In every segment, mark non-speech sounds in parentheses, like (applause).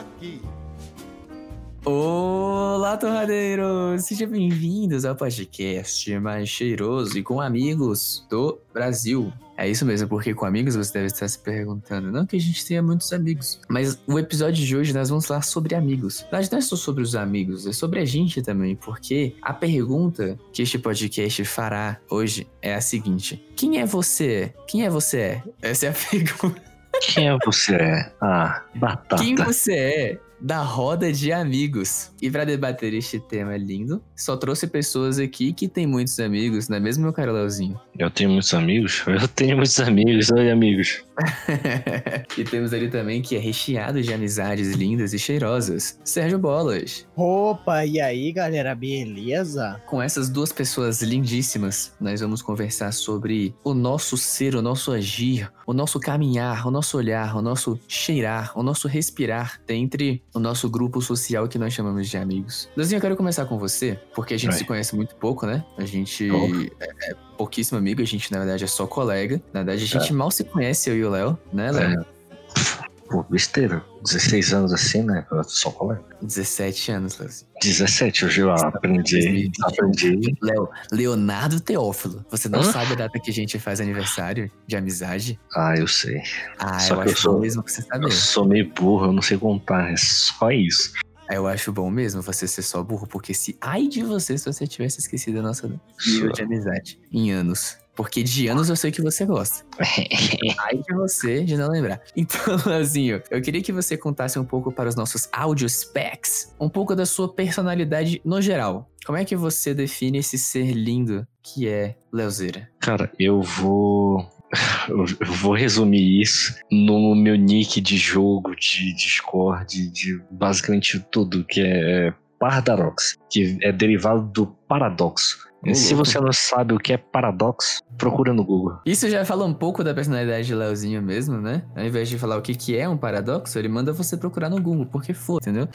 aqui. Olá, torradeiros! Sejam bem-vindos ao podcast mais cheiroso e com amigos do Brasil. É isso mesmo, porque com amigos você deve estar se perguntando. Não que a gente tenha muitos amigos, mas o episódio de hoje nós vamos falar sobre amigos. Mas não é só sobre os amigos, é sobre a gente também, porque a pergunta que este podcast fará hoje é a seguinte: Quem é você? Quem é você? Essa é a (laughs) pergunta. Quem é você? Ah, batata. Quem você é da roda de amigos. E para debater este tema lindo, só trouxe pessoas aqui que têm muitos amigos, não é mesmo, meu caro Leozinho? Eu tenho muitos amigos? Eu tenho muitos amigos, oi amigos. (laughs) e temos ali também que é recheado de amizades lindas e cheirosas, Sérgio Bolas. Opa, e aí galera, beleza? Com essas duas pessoas lindíssimas, nós vamos conversar sobre o nosso ser, o nosso agir, o nosso caminhar, o nosso olhar, o nosso cheirar, o nosso respirar dentre o nosso grupo social que nós chamamos de amigos. Leozinho, eu quero começar com você, porque a gente Vai. se conhece muito pouco, né? A gente Oh. é, é pouquíssimo amigo, a gente na verdade é só colega. Na verdade, a gente mal se conhece, eu e o Léo, né, Léo? Pô, besteira. 16 anos assim, né? Eu sou colega. 17 anos, Leozinho. 17, hoje eu aprendi. Aprendi. Léo, Leonardo Teófilo. Você não Hã? sabe a data que a gente faz aniversário de amizade? Ah, eu sei. Ah, Só eu que eu acho sou- mesmo você saber. Eu sou meio burro, eu não sei contar, é só isso. Eu acho bom mesmo você ser só burro, porque se ai de você se você tivesse esquecido a nossa nível de amizade em anos. Porque de anos eu sei que você gosta. (laughs) Ai de você de não lembrar. Então, (laughs) Leozinho, eu queria que você contasse um pouco para os nossos audio specs, um pouco da sua personalidade no geral. Como é que você define esse ser lindo que é Leozeira? Cara, eu vou. Eu vou resumir isso no meu nick de jogo, de Discord, de basicamente tudo, que é Pardarox, que é derivado do paradoxo. Se você não sabe o que é paradoxo, procura no Google. Isso já fala um pouco da personalidade de Leozinho mesmo, né? Ao invés de falar o que, que é um paradoxo, ele manda você procurar no Google, porque foda, entendeu?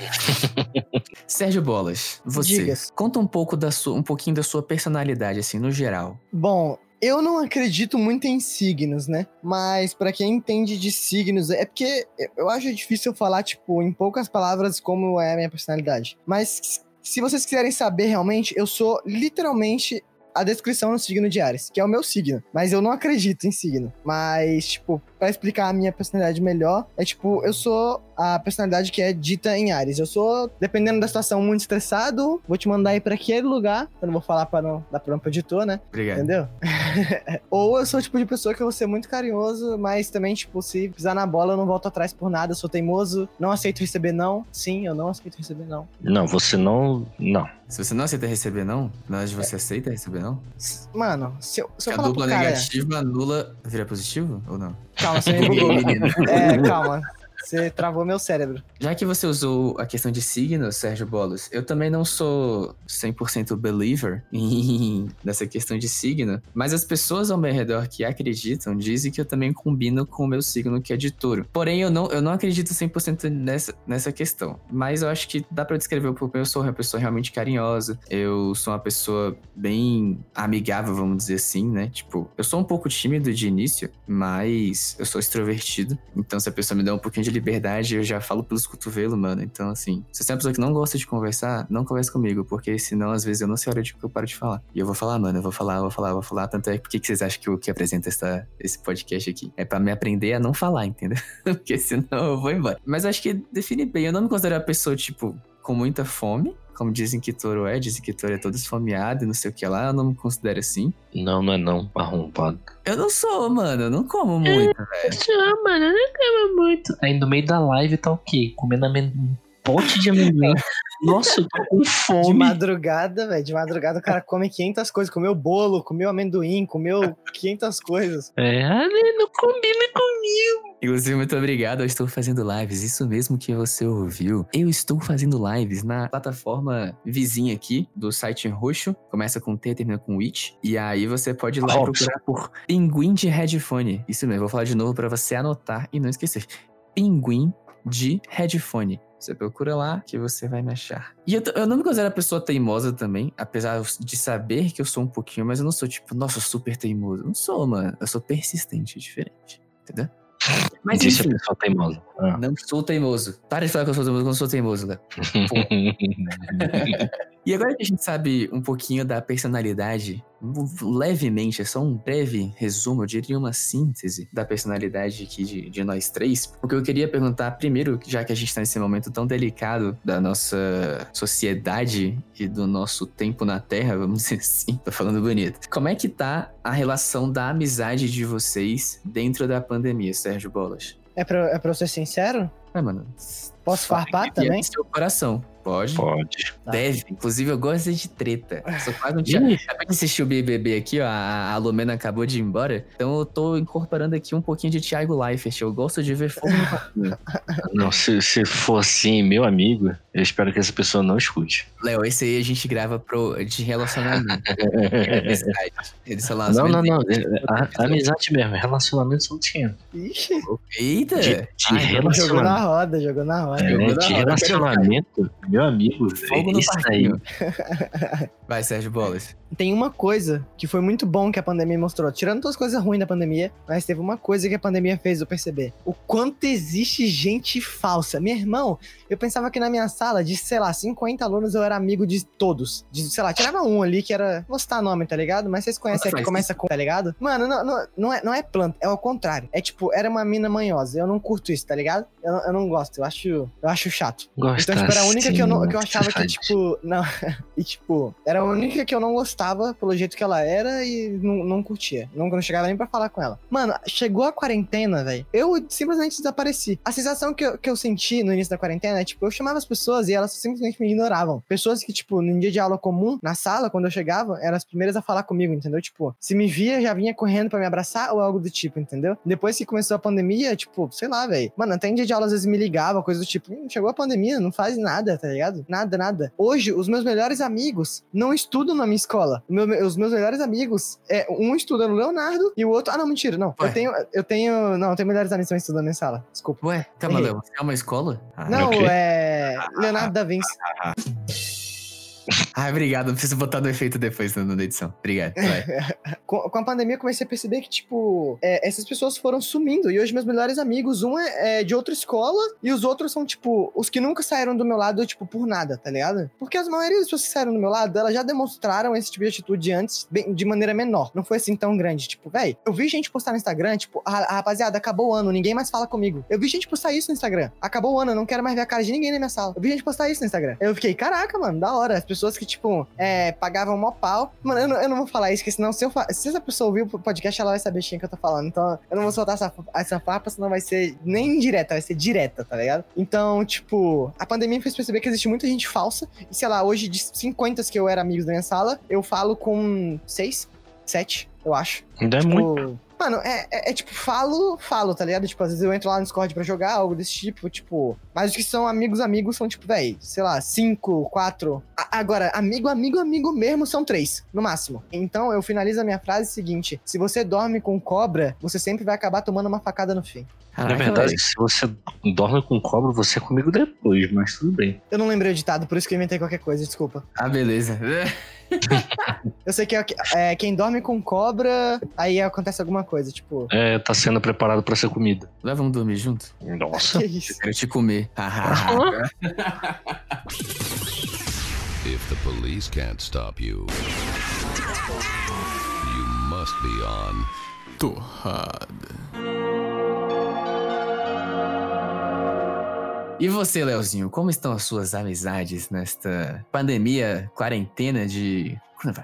(laughs) Sérgio Bolas, você Diga-se. conta um pouco da sua, um pouquinho da sua personalidade, assim, no geral. Bom, eu não acredito muito em signos, né? Mas pra quem entende de signos, é porque eu acho difícil falar, tipo, em poucas palavras como é a minha personalidade. Mas se vocês quiserem saber realmente, eu sou literalmente a descrição no signo de Ares, que é o meu signo. Mas eu não acredito em signo. Mas, tipo, pra explicar a minha personalidade melhor, é tipo, eu sou a personalidade que é dita em Ares. Eu sou, dependendo da situação, muito estressado, vou te mandar ir pra aquele lugar. Eu não vou falar pra não dar problema pro editor, né? Obrigado. Entendeu? (laughs) Ou eu sou o tipo de pessoa que eu vou ser muito carinhoso, mas também, tipo, se pisar na bola, eu não volto atrás por nada, eu sou teimoso, não aceito receber não. Sim, eu não aceito receber não. Não, você não. Não. Se você não aceita receber não, na verdade você aceita receber não? Mano, se eu, se eu a falar dupla pro cara... negativa anula vira positivo ou não? Calma, você me bugou. (laughs) É, calma. Você travou meu cérebro. Já que você usou a questão de signos, Sérgio Bolos, eu também não sou 100% believer (laughs) nessa questão de signo, mas as pessoas ao meu redor que acreditam dizem que eu também combino com o meu signo, que é de touro. Porém, eu não, eu não acredito 100% nessa, nessa questão, mas eu acho que dá pra descrever um pouco. Eu sou uma pessoa realmente carinhosa, eu sou uma pessoa bem amigável, vamos dizer assim, né? Tipo, eu sou um pouco tímido de início, mas eu sou extrovertido, então se a pessoa me dá um pouquinho de liberdade, eu já falo pelos cotovelos, mano. Então, assim, se você é uma pessoa que não gosta de conversar, não converse comigo, porque senão, às vezes, eu não sei a hora de que eu paro de falar. E eu vou falar, mano, eu vou falar, eu vou falar, eu vou falar. Tanto é, por que vocês acham que eu que apresento essa, esse podcast aqui? É pra me aprender a não falar, entendeu? (laughs) porque senão eu vou embora. Mas acho que define bem. Eu não me considero uma pessoa, tipo, com muita fome. Como dizem que touro é, dizem que touro é todo esfomeado e não sei o que lá. Eu não me considero assim. Não, não é não, arrombado. Eu não sou, mano. Eu não como muito, velho. Não, mano, eu não quero muito. Aí no meio da live tá o quê? Comendo um pote de amendoim. (laughs) Nossa, eu tô com De fome. madrugada, velho. De madrugada o cara come 500 coisas. Comeu bolo, comeu amendoim, comeu 500 coisas. É, ah, não combina comigo. Inclusive, muito obrigado. Eu estou fazendo lives. Isso mesmo que você ouviu. Eu estou fazendo lives na plataforma vizinha aqui do site roxo. Começa com T, termina com Witch. E aí você pode ir lá e procurar por Pinguim de Headphone. Isso mesmo, vou falar de novo para você anotar e não esquecer. Pinguim de Headphone. Você procura lá que você vai me achar. E eu, eu não me considero a pessoa teimosa também, apesar de saber que eu sou um pouquinho, mas eu não sou tipo, nossa, super teimoso. Eu não sou, mano. Eu sou persistente, diferente. Entendeu? Mas Disse enfim, a pessoa teimosa. Ah. não sou teimoso. Para de falar que eu sou teimoso, que eu não sou teimoso, Léo. (laughs) (laughs) E agora que a gente sabe um pouquinho da personalidade, levemente, é só um breve resumo, eu diria uma síntese da personalidade aqui de, de nós três. O que eu queria perguntar primeiro, já que a gente está nesse momento tão delicado da nossa sociedade e do nosso tempo na Terra, vamos (laughs) dizer assim, tô falando bonito. Como é que tá a relação da amizade de vocês dentro da pandemia, Sérgio Bolas? É pra, é pra eu ser sincero? É, mano. Posso farpar é também? do seu coração. Pode. Pode. Tá. Deve. Inclusive, eu gosto de treta. Sou quase um Thiago. Acabei de assistir o BBB aqui, ó. A Lumena acabou de ir embora. Então eu tô incorporando aqui um pouquinho de Thiago Leifert. Eu gosto de ver fogo no. (laughs) Não, se, se for assim, meu amigo, eu espero que essa pessoa não escute. Léo, esse aí a gente grava pro, de relacionamento. (laughs) Eles falam Não, não, não. a- amizade mesmo. Relacionamento são tinha. Ixi, Eita! De, de Ai, então relacionamento. jogou na roda, jogou na roda. É, Jogou na de roda, relacionamento, meu amigo, Fogo no isso aí. parquinho. (laughs) Vai, Sérgio Bolas. Tem uma coisa que foi muito bom que a pandemia mostrou. Tirando todas as coisas ruins da pandemia, mas teve uma coisa que a pandemia fez eu perceber. O quanto existe gente falsa. Meu irmão, eu pensava que na minha sala, de, sei lá, 50 alunos, eu era amigo de todos. De, sei lá, tirava um ali que era. Vou citar nome, tá ligado? Mas vocês conhecem Nossa, aqui, começa com, tá ligado? Mano, não, não, não, é, não é planta, é o contrário. É tipo, era uma mina manhosa. Eu não curto isso, tá ligado? Eu, não- eu não gosto, eu acho, eu acho chato. Gosta Então, tipo, era a única que eu, não, que eu achava que, tipo. Não. (laughs) e, tipo, era a única que eu não gostava pelo jeito que ela era e não, não curtia. Não, não chegava nem pra falar com ela. Mano, chegou a quarentena, velho. Eu simplesmente desapareci. A sensação que eu, que eu senti no início da quarentena é, tipo, eu chamava as pessoas e elas simplesmente me ignoravam. Pessoas que, tipo, num dia de aula comum, na sala, quando eu chegava, eram as primeiras a falar comigo, entendeu? Tipo, se me via, já vinha correndo pra me abraçar ou algo do tipo, entendeu? Depois que começou a pandemia, tipo, sei lá, velho. Mano, até em dia de aula às vezes me ligava, coisa do tipo, "Hum, chegou a pandemia, não faz nada, tá ligado? Nada, nada. Hoje, os meus melhores amigos não estudam na minha escola. O meu- os meus melhores amigos, é, um estuda no Leonardo e o outro. Ah, não, mentira, não. Ué. Eu tenho. Eu tenho. Não, eu tenho melhores amigos que estão estudando minha sala. Desculpa. Ué, calma, Errei. Léo. Você é uma escola? Ah, não, é. Leonardo da Vinci. (laughs) Ah, obrigado. Preciso botar no efeito depois na edição. Obrigado. (laughs) Com, com a pandemia, eu comecei a perceber que, tipo, é, essas pessoas foram sumindo. E hoje, meus melhores amigos, um é, é de outra escola e os outros são, tipo, os que nunca saíram do meu lado, tipo, por nada, tá ligado? Porque as maioria das pessoas que saíram do meu lado, elas já demonstraram esse tipo de atitude antes, bem- de maneira menor. Não foi assim tão grande. Tipo, véi, eu vi gente postar no Instagram, tipo, a, a rapaziada, acabou o ano, ninguém mais fala comigo. Eu vi gente postar isso no Instagram. Acabou o ano, eu não quero mais ver a cara de ninguém na minha sala. Eu vi gente postar isso no Instagram. Eu fiquei, caraca, mano, da hora. As pessoas que, tipo, é, pagavam mó pau. Mano, eu não, eu não vou falar isso, porque senão, se, eu fa- se essa pessoa ouvir o podcast, ela vai saber quem que eu tô falando. Então, eu não vou soltar essa, essa farpa, senão vai ser nem indireta, vai ser direta, tá ligado? Então, tipo, a pandemia me fez perceber que existe muita gente falsa. E sei lá, hoje de 50 que eu era amigos da minha sala, eu falo com 6, 7, eu acho. Ainda é Tipo, muito. Mano, é, é- é tipo, falo, falo, tá ligado? Tipo, às vezes eu entro lá no Discord pra jogar, algo desse tipo, tipo. Mas os que são amigos, amigos são, tipo, véi, sei lá, cinco, quatro. A- agora, amigo, amigo, amigo mesmo são três, no máximo. Então eu finalizo a minha frase seguinte: se você dorme com cobra, você sempre vai acabar tomando uma facada no fim. Na Caraca, verdade, velho. se você dorme com cobra, você é comigo depois, mas tudo bem. Eu não lembrei o ditado, por isso que eu inventei qualquer coisa, desculpa. (laughs) Ah, beleza. Eu sei que é, é, quem dorme com cobra, aí acontece alguma coisa, tipo. É, tá sendo preparado pra ser comida. Lá vamos dormir junto? Nossa. (laughs) Que isso? Quero te comer. (laughs) If the police can't stop you, you must be on. Torrada. E você, Leozinho, como estão as suas amizades nesta pandemia, quarentena de. Quando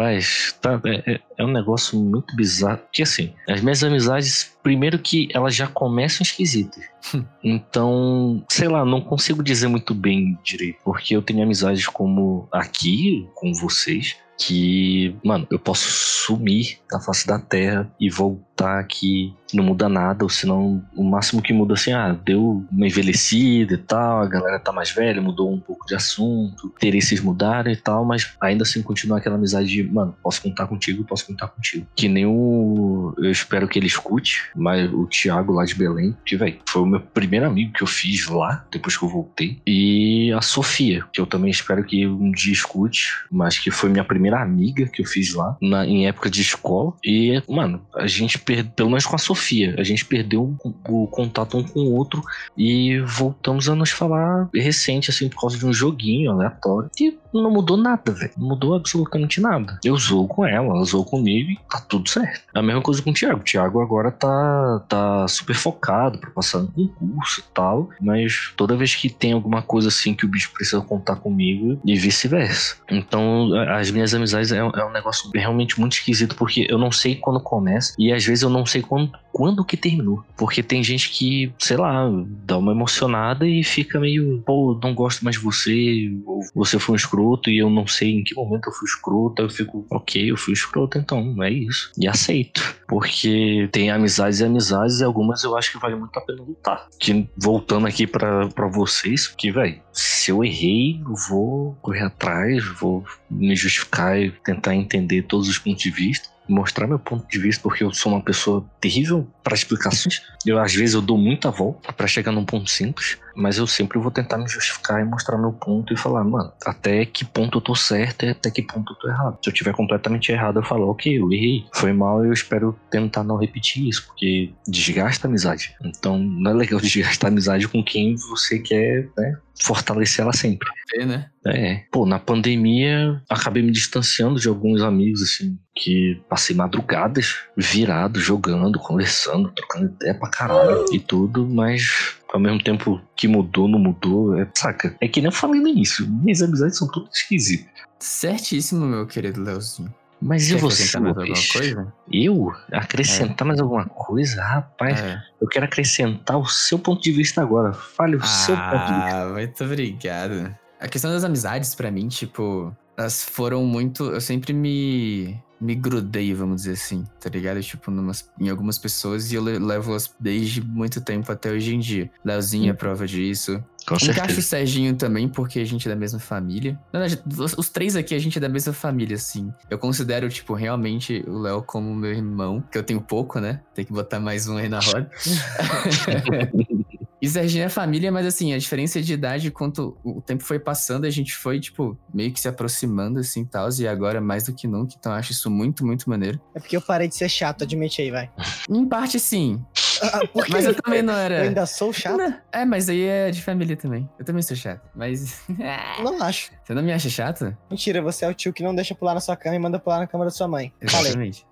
Mas tá, é, é- é um negócio muito bizarro. Porque assim, as minhas amizades, primeiro que elas já começam esquisitas. Então, sei lá, não consigo dizer muito bem direito. Porque eu tenho amizades como aqui, com vocês, que, mano, eu posso sumir da face da terra e voltar aqui, não muda nada, ou senão o máximo que muda assim, ah, deu uma envelhecida e tal, a galera tá mais velha, mudou um pouco de assunto, interesses mudaram e tal, mas ainda assim continua aquela amizade de, mano, posso contar contigo, posso contar contigo. Que nem o. Eu espero que ele escute, mas o Thiago lá de Belém, que, velho, foi o meu primeiro amigo que eu fiz lá, depois que eu voltei. E a Sofia, que eu também espero que um dia escute, mas que foi minha primeira amiga que eu fiz lá, na, em época de escola. E, mano, a gente perdeu, pelo menos com a Sofia, a gente perdeu o, contato um com o outro e voltamos a nos falar recente, assim, por causa de um joguinho aleatório. E não mudou nada, velho. Não mudou absolutamente nada. Eu zoo com ela, ela zoou comigo e tá tudo certo. A mesma coisa com o Thiago. O Thiago agora tá, tá super focado pra passar no concurso e tal. Mas toda vez que tem alguma coisa assim que o bicho precisa contar comigo e vice-versa. Então, as minhas amizades é, é, um negócio realmente muito esquisito porque eu não sei quando começa e às vezes eu não sei quando, quando que terminou. Porque tem gente que, sei lá, dá uma emocionada e fica meio, pô, não gosto mais de você, ou você foi um escroto e eu não sei em que momento eu fui escroto. Eu fico, ok, eu fui escroto, então é isso. E aceito. Porque tem amizades e amizades e algumas eu acho que vale muito a pena lutar. Que voltando aqui para vocês, que, velho, se eu errei, eu vou correr atrás, vou me justificar e tentar entender todos os pontos de vista mostrar meu ponto de vista, porque eu sou uma pessoa terrível para explicações. Eu às vezes eu dou muita volta para chegar num ponto simples, mas eu sempre vou tentar me justificar e mostrar meu ponto e falar, mano, até que ponto eu tô certo e até que ponto eu tô errado. Se eu tiver completamente errado, eu falo, ok, eu errei, foi mal eu espero tentar não repetir isso, porque desgasta a amizade. Então não é legal (laughs) desgastar a amizade com quem você quer, né, fortalecer ela sempre. É, né? É. Pô, na pandemia, acabei me distanciando de alguns amigos, assim, que passei madrugadas virado, jogando, conversando, trocando ideia pra caralho e tudo, mas ao mesmo tempo que mudou, não mudou, é, saca? É que nem eu falei no início, minhas amizades são todas esquisitas. Certíssimo, meu querido Leozinho. Mas Quer e você, acrescentar mais alguma coisa? Eu? Acrescentar mais alguma coisa? Rapaz, É. eu quero acrescentar o seu ponto de vista agora. Fale o seu ponto de vista. Ah, muito obrigado. A questão das amizades, pra mim, tipo, elas foram muito. Eu sempre me. Me grudei, vamos dizer assim, tá ligado? Tipo, numas, em algumas pessoas e eu le- levo-as desde muito tempo até hoje em dia. Leozinho é prova disso. Com Encaixo o. Serginho também, porque a gente é da mesma família. Na verdade, os, três aqui a gente é da mesma família, assim. Eu considero, tipo, realmente o Léo como meu irmão, que eu tenho pouco, né? Tem que botar mais um aí na roda. (laughs) E Serginho é família, mas assim, a diferença de idade, quanto o tempo foi passando, a gente foi, tipo, meio que se aproximando, assim, tal, e agora mais do que nunca, então eu acho isso muito, muito maneiro. É porque eu parei de ser chato, admite aí, vai. Em parte, sim, (laughs) Ah, mas eu também não Eu era... ainda sou chato? É, mas aí é de família também. Eu também sou chato, mas... (laughs) Não acho. Você não me acha chato? Mentira, você é o tio que não deixa pular na sua cama e manda pular na cama da sua mãe. Falei. Exatamente.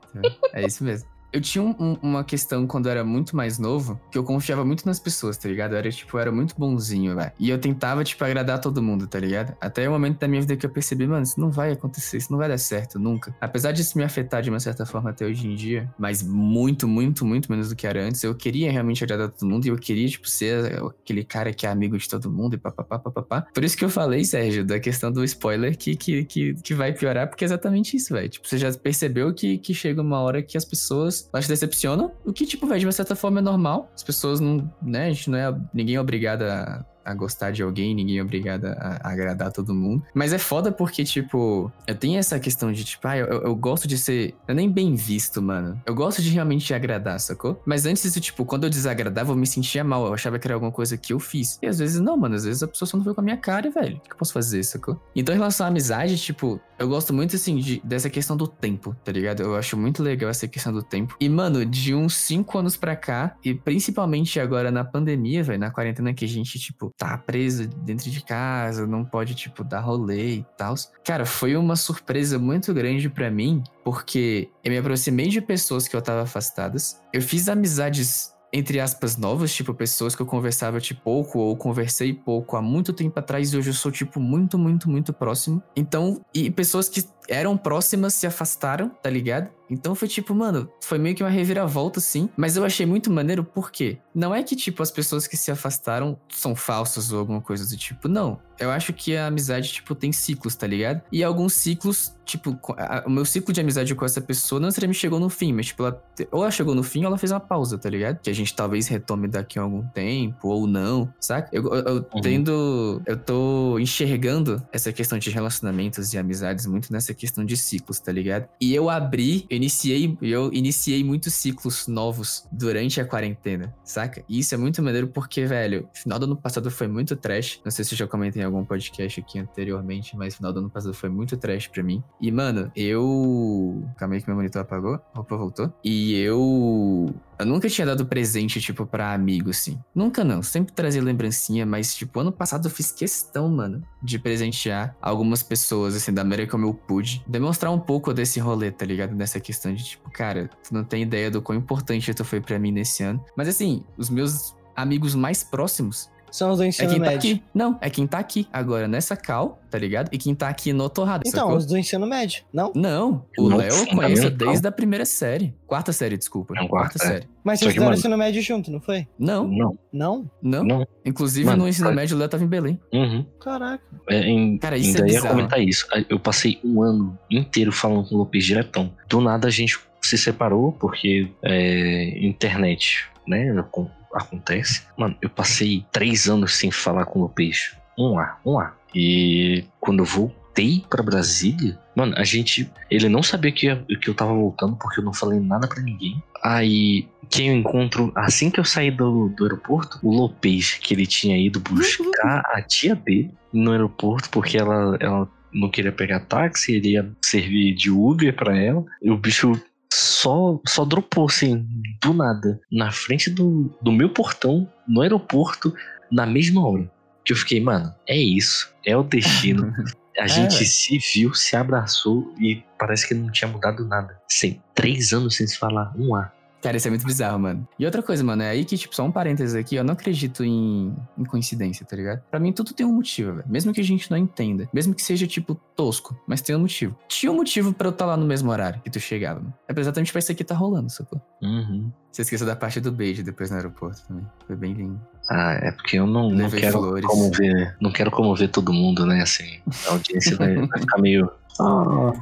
É isso mesmo. Eu tinha um- um- uma questão quando eu era muito mais novo, que eu confiava muito nas pessoas, tá ligado? Eu era, tipo, eu era muito bonzinho, velho. E eu tentava, tipo, agradar todo mundo, tá ligado? Até o momento da minha vida que eu percebi, mano, isso não vai acontecer, isso não vai dar certo nunca. Apesar disso me afetar de uma certa forma até hoje em dia, mas muito, muito, muito menos do que era antes, eu queria realmente agradar todo mundo e eu queria, tipo, ser aquele cara que é amigo de todo mundo e papapá, papapá. Por isso que eu falei, Sérgio, da questão do spoiler que, que, que, que vai piorar, porque é exatamente isso, velho. Tipo, você já percebeu que, que chega uma hora que as pessoas elas te decepcionam, o que, tipo, velho, de uma certa forma é normal. As pessoas não, né, a gente não é, ninguém é obrigado a, a gostar de alguém, ninguém é obrigado a, a agradar todo mundo. Mas é foda porque, tipo, eu tenho essa questão de, tipo, ah, eu, eu gosto de ser. Eu nem bem visto, mano. Eu gosto de realmente agradar, sacou? Mas antes isso, tipo, quando eu desagradava, eu me sentia mal. Eu achava que era alguma coisa que eu fiz. E às vezes não, mano. Às vezes a pessoa só não veio com a minha cara, velho. O que eu posso fazer, sacou? Então, em relação à amizade, tipo, eu gosto muito, assim, de- dessa questão do tempo, tá ligado? Eu acho muito legal essa questão do tempo. E, mano, de uns cinco anos pra cá, e principalmente agora na pandemia, velho, na quarentena que a gente, tipo, tá preso dentro de casa, não pode, tipo, dar rolê e tal. Cara, foi uma surpresa muito grande pra mim, porque eu me aproximei de pessoas que eu tava afastadas. Eu fiz amizades entre aspas, novas, tipo, pessoas que eu conversava, tipo, pouco, ou conversei pouco há muito tempo atrás, e hoje eu sou, tipo, muito, muito, muito próximo. Então, e pessoas que eram próximas se afastaram, tá ligado? Então foi tipo, mano, foi meio que uma reviravolta, sim. Mas eu achei muito maneiro, por quê? Não é que, tipo, as pessoas que se afastaram são falsas ou alguma coisa do tipo. Não. Eu acho que a amizade, tipo, tem ciclos, tá ligado? E alguns ciclos, tipo, a- o meu ciclo de amizade com essa pessoa não necessariamente chegou no fim, mas, tipo, ela, ou ela chegou no fim ou ela fez uma pausa, tá ligado? Que a gente talvez retome daqui a algum tempo, ou não, saca? Eu, eu, eu Uhum. tendo. Eu tô enxergando essa questão de relacionamentos e amizades muito nessa questão de ciclos, tá ligado? E eu abri, eu iniciei, eu iniciei muitos ciclos novos durante a quarentena, saca? E isso é muito maneiro porque, velho, final do ano passado foi muito trash. Não sei se eu já comentei em algum podcast aqui anteriormente, mas final do ano passado foi muito trash pra mim. E, mano, eu. Calma aí que meu monitor apagou. Opa, voltou. E eu. Eu nunca tinha dado presente, tipo, pra amigo, assim. Nunca não. Sempre trazia lembrancinha, mas, tipo, ano passado eu fiz questão, mano, de presentear algumas pessoas, assim, da maneira como eu pude. Demonstrar um pouco desse rolê, tá ligado? Nessa questão de, tipo, cara, tu não tem ideia do quão importante tu foi pra mim nesse ano. Mas, assim, os meus amigos mais próximos São os do é ensino quem tá médio. aqui. Não, é quem tá aqui agora nessa cal, tá ligado? E quem tá aqui no Torrado. Então, sacou? os do ensino médio, não? Não, o Não, Léo eu conheço fundamental. desde a primeira série. Quarta série, desculpa. Não, quarta quarta, é. série. Mas Só vocês fizeram ensino médio junto, não foi? Não, Não, Não? não. não. Inclusive Mano, no ensino cara- médio o Léo tava em Belém. Uhum. Caraca. É, em, Cara, isso é ainda ia bizarro. comentar isso. Eu passei um ano inteiro falando com o Lopes diretão. Do nada a gente se separou porque é, internet, né? acon- Acontece. Mano, eu passei três anos sem falar com o Lopes. Um A, um A. E quando eu voltei pra Brasília, mano, a gente. Ele não sabia que, que eu tava voltando porque eu não falei nada pra ninguém. Aí. Quem eu encontro assim que eu saí do, do aeroporto, o Lopes, que ele tinha ido buscar a tia dele no aeroporto, porque ela, ela não queria pegar táxi, ele ia servir de Uber pra ela. E o bicho só, só dropou, assim, do nada, na frente do, do meu portão, no aeroporto, na mesma hora. Que eu fiquei, mano, é isso, é o destino. (laughs) A gente velho. se viu, se abraçou e parece que não tinha mudado nada. Sem três anos sem se falar um A. Cara, isso é muito bizarro, mano. E outra coisa, mano, é aí que, tipo, só um parênteses aqui, eu não acredito em, em coincidência, tá ligado? Pra mim, tudo tem um motivo, velho. Mesmo que a gente não entenda. Mesmo que seja, tipo, tosco, mas tem um motivo. Tinha um motivo pra eu estar lá no mesmo horário que tu chegava, mano. É exatamente pra isso aqui tá rolando, sacou? Uhum. Você esqueceu da parte do beijo depois no aeroporto também. Foi bem lindo. Ah, é porque eu não, não quero flores. comover. Não quero comover todo mundo, né? Assim, a audiência vai, vai ficar meio. Ah,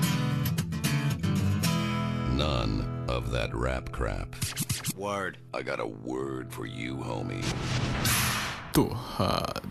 None of that rap crap. Word. I got a word for you, homie. Torrada.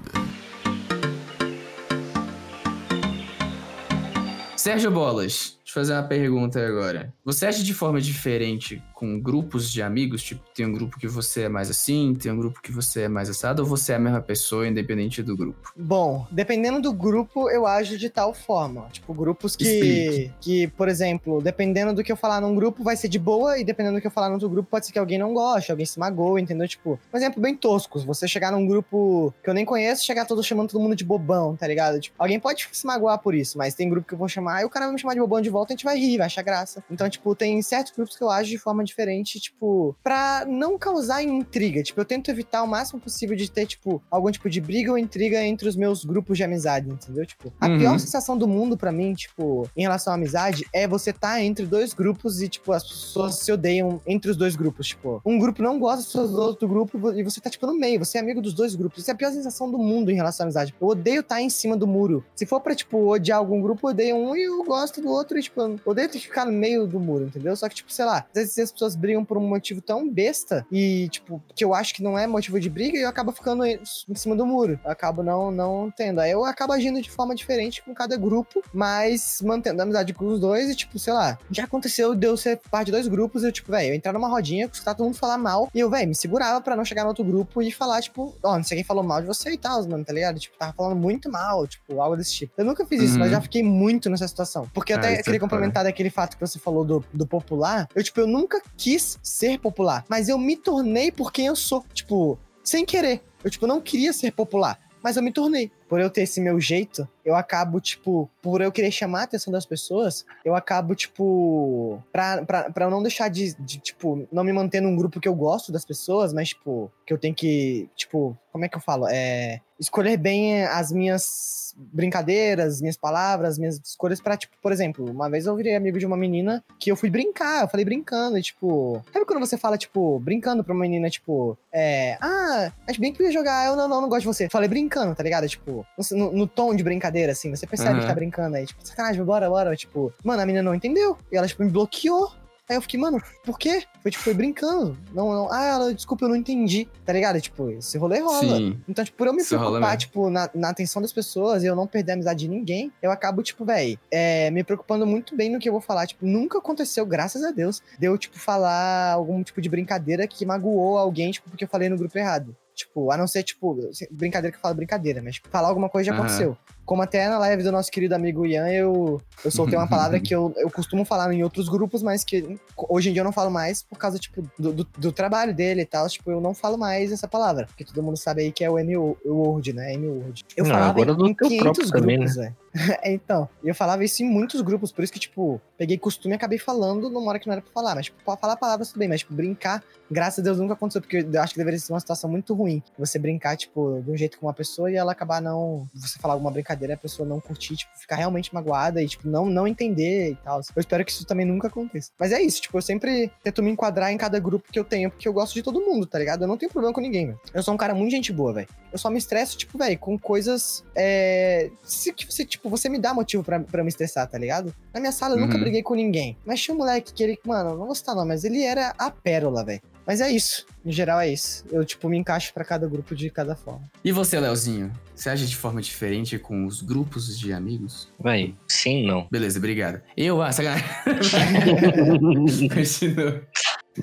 Sérgio Bolas, deixa eu fazer uma pergunta agora. Você acha de forma diferente com grupos de amigos? Tipo, tem um grupo que você é mais assim, tem um grupo que você é mais assado, ou você é a mesma pessoa, independente do grupo? Bom, dependendo do grupo, eu ajo de tal forma. Tipo, grupos que, Explique. que, por exemplo, dependendo do que eu falar num grupo, vai ser de boa, e dependendo do que eu falar no outro grupo, pode ser que alguém não goste, alguém se magoe, entendeu? Tipo, um exemplo bem tosco. Você chegar num grupo que eu nem conheço, chegar todo chamando todo mundo de bobão, tá ligado? Tipo, alguém pode se magoar por isso, mas tem grupo que eu vou chamar e o cara vai me chamar de bobão de volta, a gente vai rir, vai achar graça. Então, tipo, tem certos grupos que eu ajo de forma diferente, tipo, pra não causar intriga. Tipo, eu tento evitar o máximo possível de ter, tipo, algum tipo de briga ou intriga entre os meus grupos de amizade, entendeu? Tipo, a Uhum. pior sensação do mundo pra mim, tipo, em relação à amizade, é você tá entre dois grupos e, tipo, as pessoas se odeiam entre os dois grupos. Tipo, um grupo não gosta das pessoas do outro grupo e você tá, tipo, no meio, você é amigo dos dois grupos. Isso é a pior sensação do mundo em relação à amizade. Eu odeio estar em cima do muro. Se for pra, tipo, odiar algum grupo, eu odeio um e eu gosto do outro e, tipo, eu odeio ter que ficar no meio do muro, entendeu? Só que, tipo, sei lá, às vezes as pessoas brigam por um motivo tão besta e, tipo, que eu acho que não é motivo de briga e eu acabo ficando em cima do muro. Eu acabo não, não tendo. Aí eu acabo agindo de forma diferente com cada grupo, mas mantendo a amizade com os dois e, tipo, sei lá, já aconteceu de eu ser parte de dois grupos e eu, tipo, velho, eu entrar numa rodinha, escutar todo mundo falar mal e eu, velho, me segurava pra não chegar no outro grupo e falar, tipo, ó, não sei quem falou mal de você e tal, mano, tá ligado? Tipo, tava falando muito mal, tipo, algo desse tipo. Eu nunca fiz isso, Uhum. mas já fiquei muito nessa situação. Porque Ah, até é queria complementar daquele fato que você falou do, do popular. Eu, tipo, eu nunca quis ser popular, mas eu me tornei por quem eu sou. Tipo, sem querer. Eu, tipo, não queria ser popular, mas eu me tornei. Por eu ter esse meu jeito, eu acabo, tipo, por eu querer chamar a atenção das pessoas, eu acabo, tipo, pra, pra, pra eu não deixar de, de, tipo, não me manter num grupo que eu gosto das pessoas, mas, tipo, que eu tenho que, tipo, como é que eu falo? É. Escolher bem as minhas brincadeiras, minhas palavras, minhas escolhas pra, tipo, por exemplo, uma vez eu virei amigo de uma menina que eu fui brincar, eu falei brincando, e, tipo, sabe quando você fala, tipo, brincando pra uma menina, tipo, é, ah, acho bem que eu ia jogar, eu não, não, não gosto de você. Falei brincando, tá ligado? Tipo, no, no tom de brincadeira, assim, você percebe Aham. que tá brincando aí, tipo, sacanagem, bora, bora, tipo, mano, a menina não entendeu, e ela, tipo, me bloqueou. Aí eu fiquei, mano, por quê? Foi tipo, foi brincando. Não, não. Ah, ela, desculpa, eu não entendi. Tá ligado? Tipo, esse rolê rola. Sim. Então, tipo, por eu me Isso preocupar, tipo, na, na atenção das pessoas e eu não perder a amizade de ninguém, eu acabo, tipo, véi, é, me preocupando muito bem no que eu vou falar. Tipo, nunca aconteceu, graças a Deus, de eu, tipo, falar algum tipo de brincadeira que magoou alguém, tipo, porque eu falei no grupo errado. Tipo, a não ser, tipo, brincadeira que eu falo brincadeira, mas tipo, falar alguma coisa já Aham. aconteceu. Como até na live do nosso querido amigo Ian, eu, eu soltei uma palavra que eu, eu costumo falar em outros grupos, mas que hoje em dia eu não falo mais por causa, tipo, do, do, do trabalho dele e tal. Tipo, eu não falo mais essa palavra. Porque todo mundo sabe aí que é o M-Word, né? M-Word. Eu Não, falava agora em, em teu 500 próprio também, grupos, velho. (laughs) É, então, eu falava isso em muitos grupos, por isso que, tipo, peguei costume e acabei falando numa hora que não era pra falar. Mas, tipo, falar palavras tudo bem, mas, tipo, brincar, graças a Deus nunca aconteceu, porque eu acho que deveria ser uma situação muito ruim. Você brincar, tipo, de um jeito com uma pessoa e ela acabar não. Você falar alguma brincadeira e a pessoa não curtir, tipo, ficar realmente magoada e, tipo, não, não entender e tal. Eu espero que isso também nunca aconteça. Mas é isso, tipo, eu sempre tento me enquadrar em cada grupo que eu tenho, porque eu gosto de todo mundo, tá ligado? Eu não tenho problema com ninguém, velho. Eu sou um cara muito gente boa, velho. Eu só me estresso, tipo, velho, com coisas. É. Se que você, tipo, você me dá motivo pra, pra me estressar, tá ligado? Na minha sala eu nunca Uhum. briguei com ninguém. Mas tinha um moleque que ele, mano, não vou citar não, mas ele era a pérola, velho. Mas é isso. Em geral é isso. Eu, tipo, me encaixo pra cada grupo de cada forma. E você, Leozinho? Você age de forma diferente com os grupos de amigos? Véi, sim, não. Beleza, obrigado. Eu, ah, sacanagem. (laughs) Continua.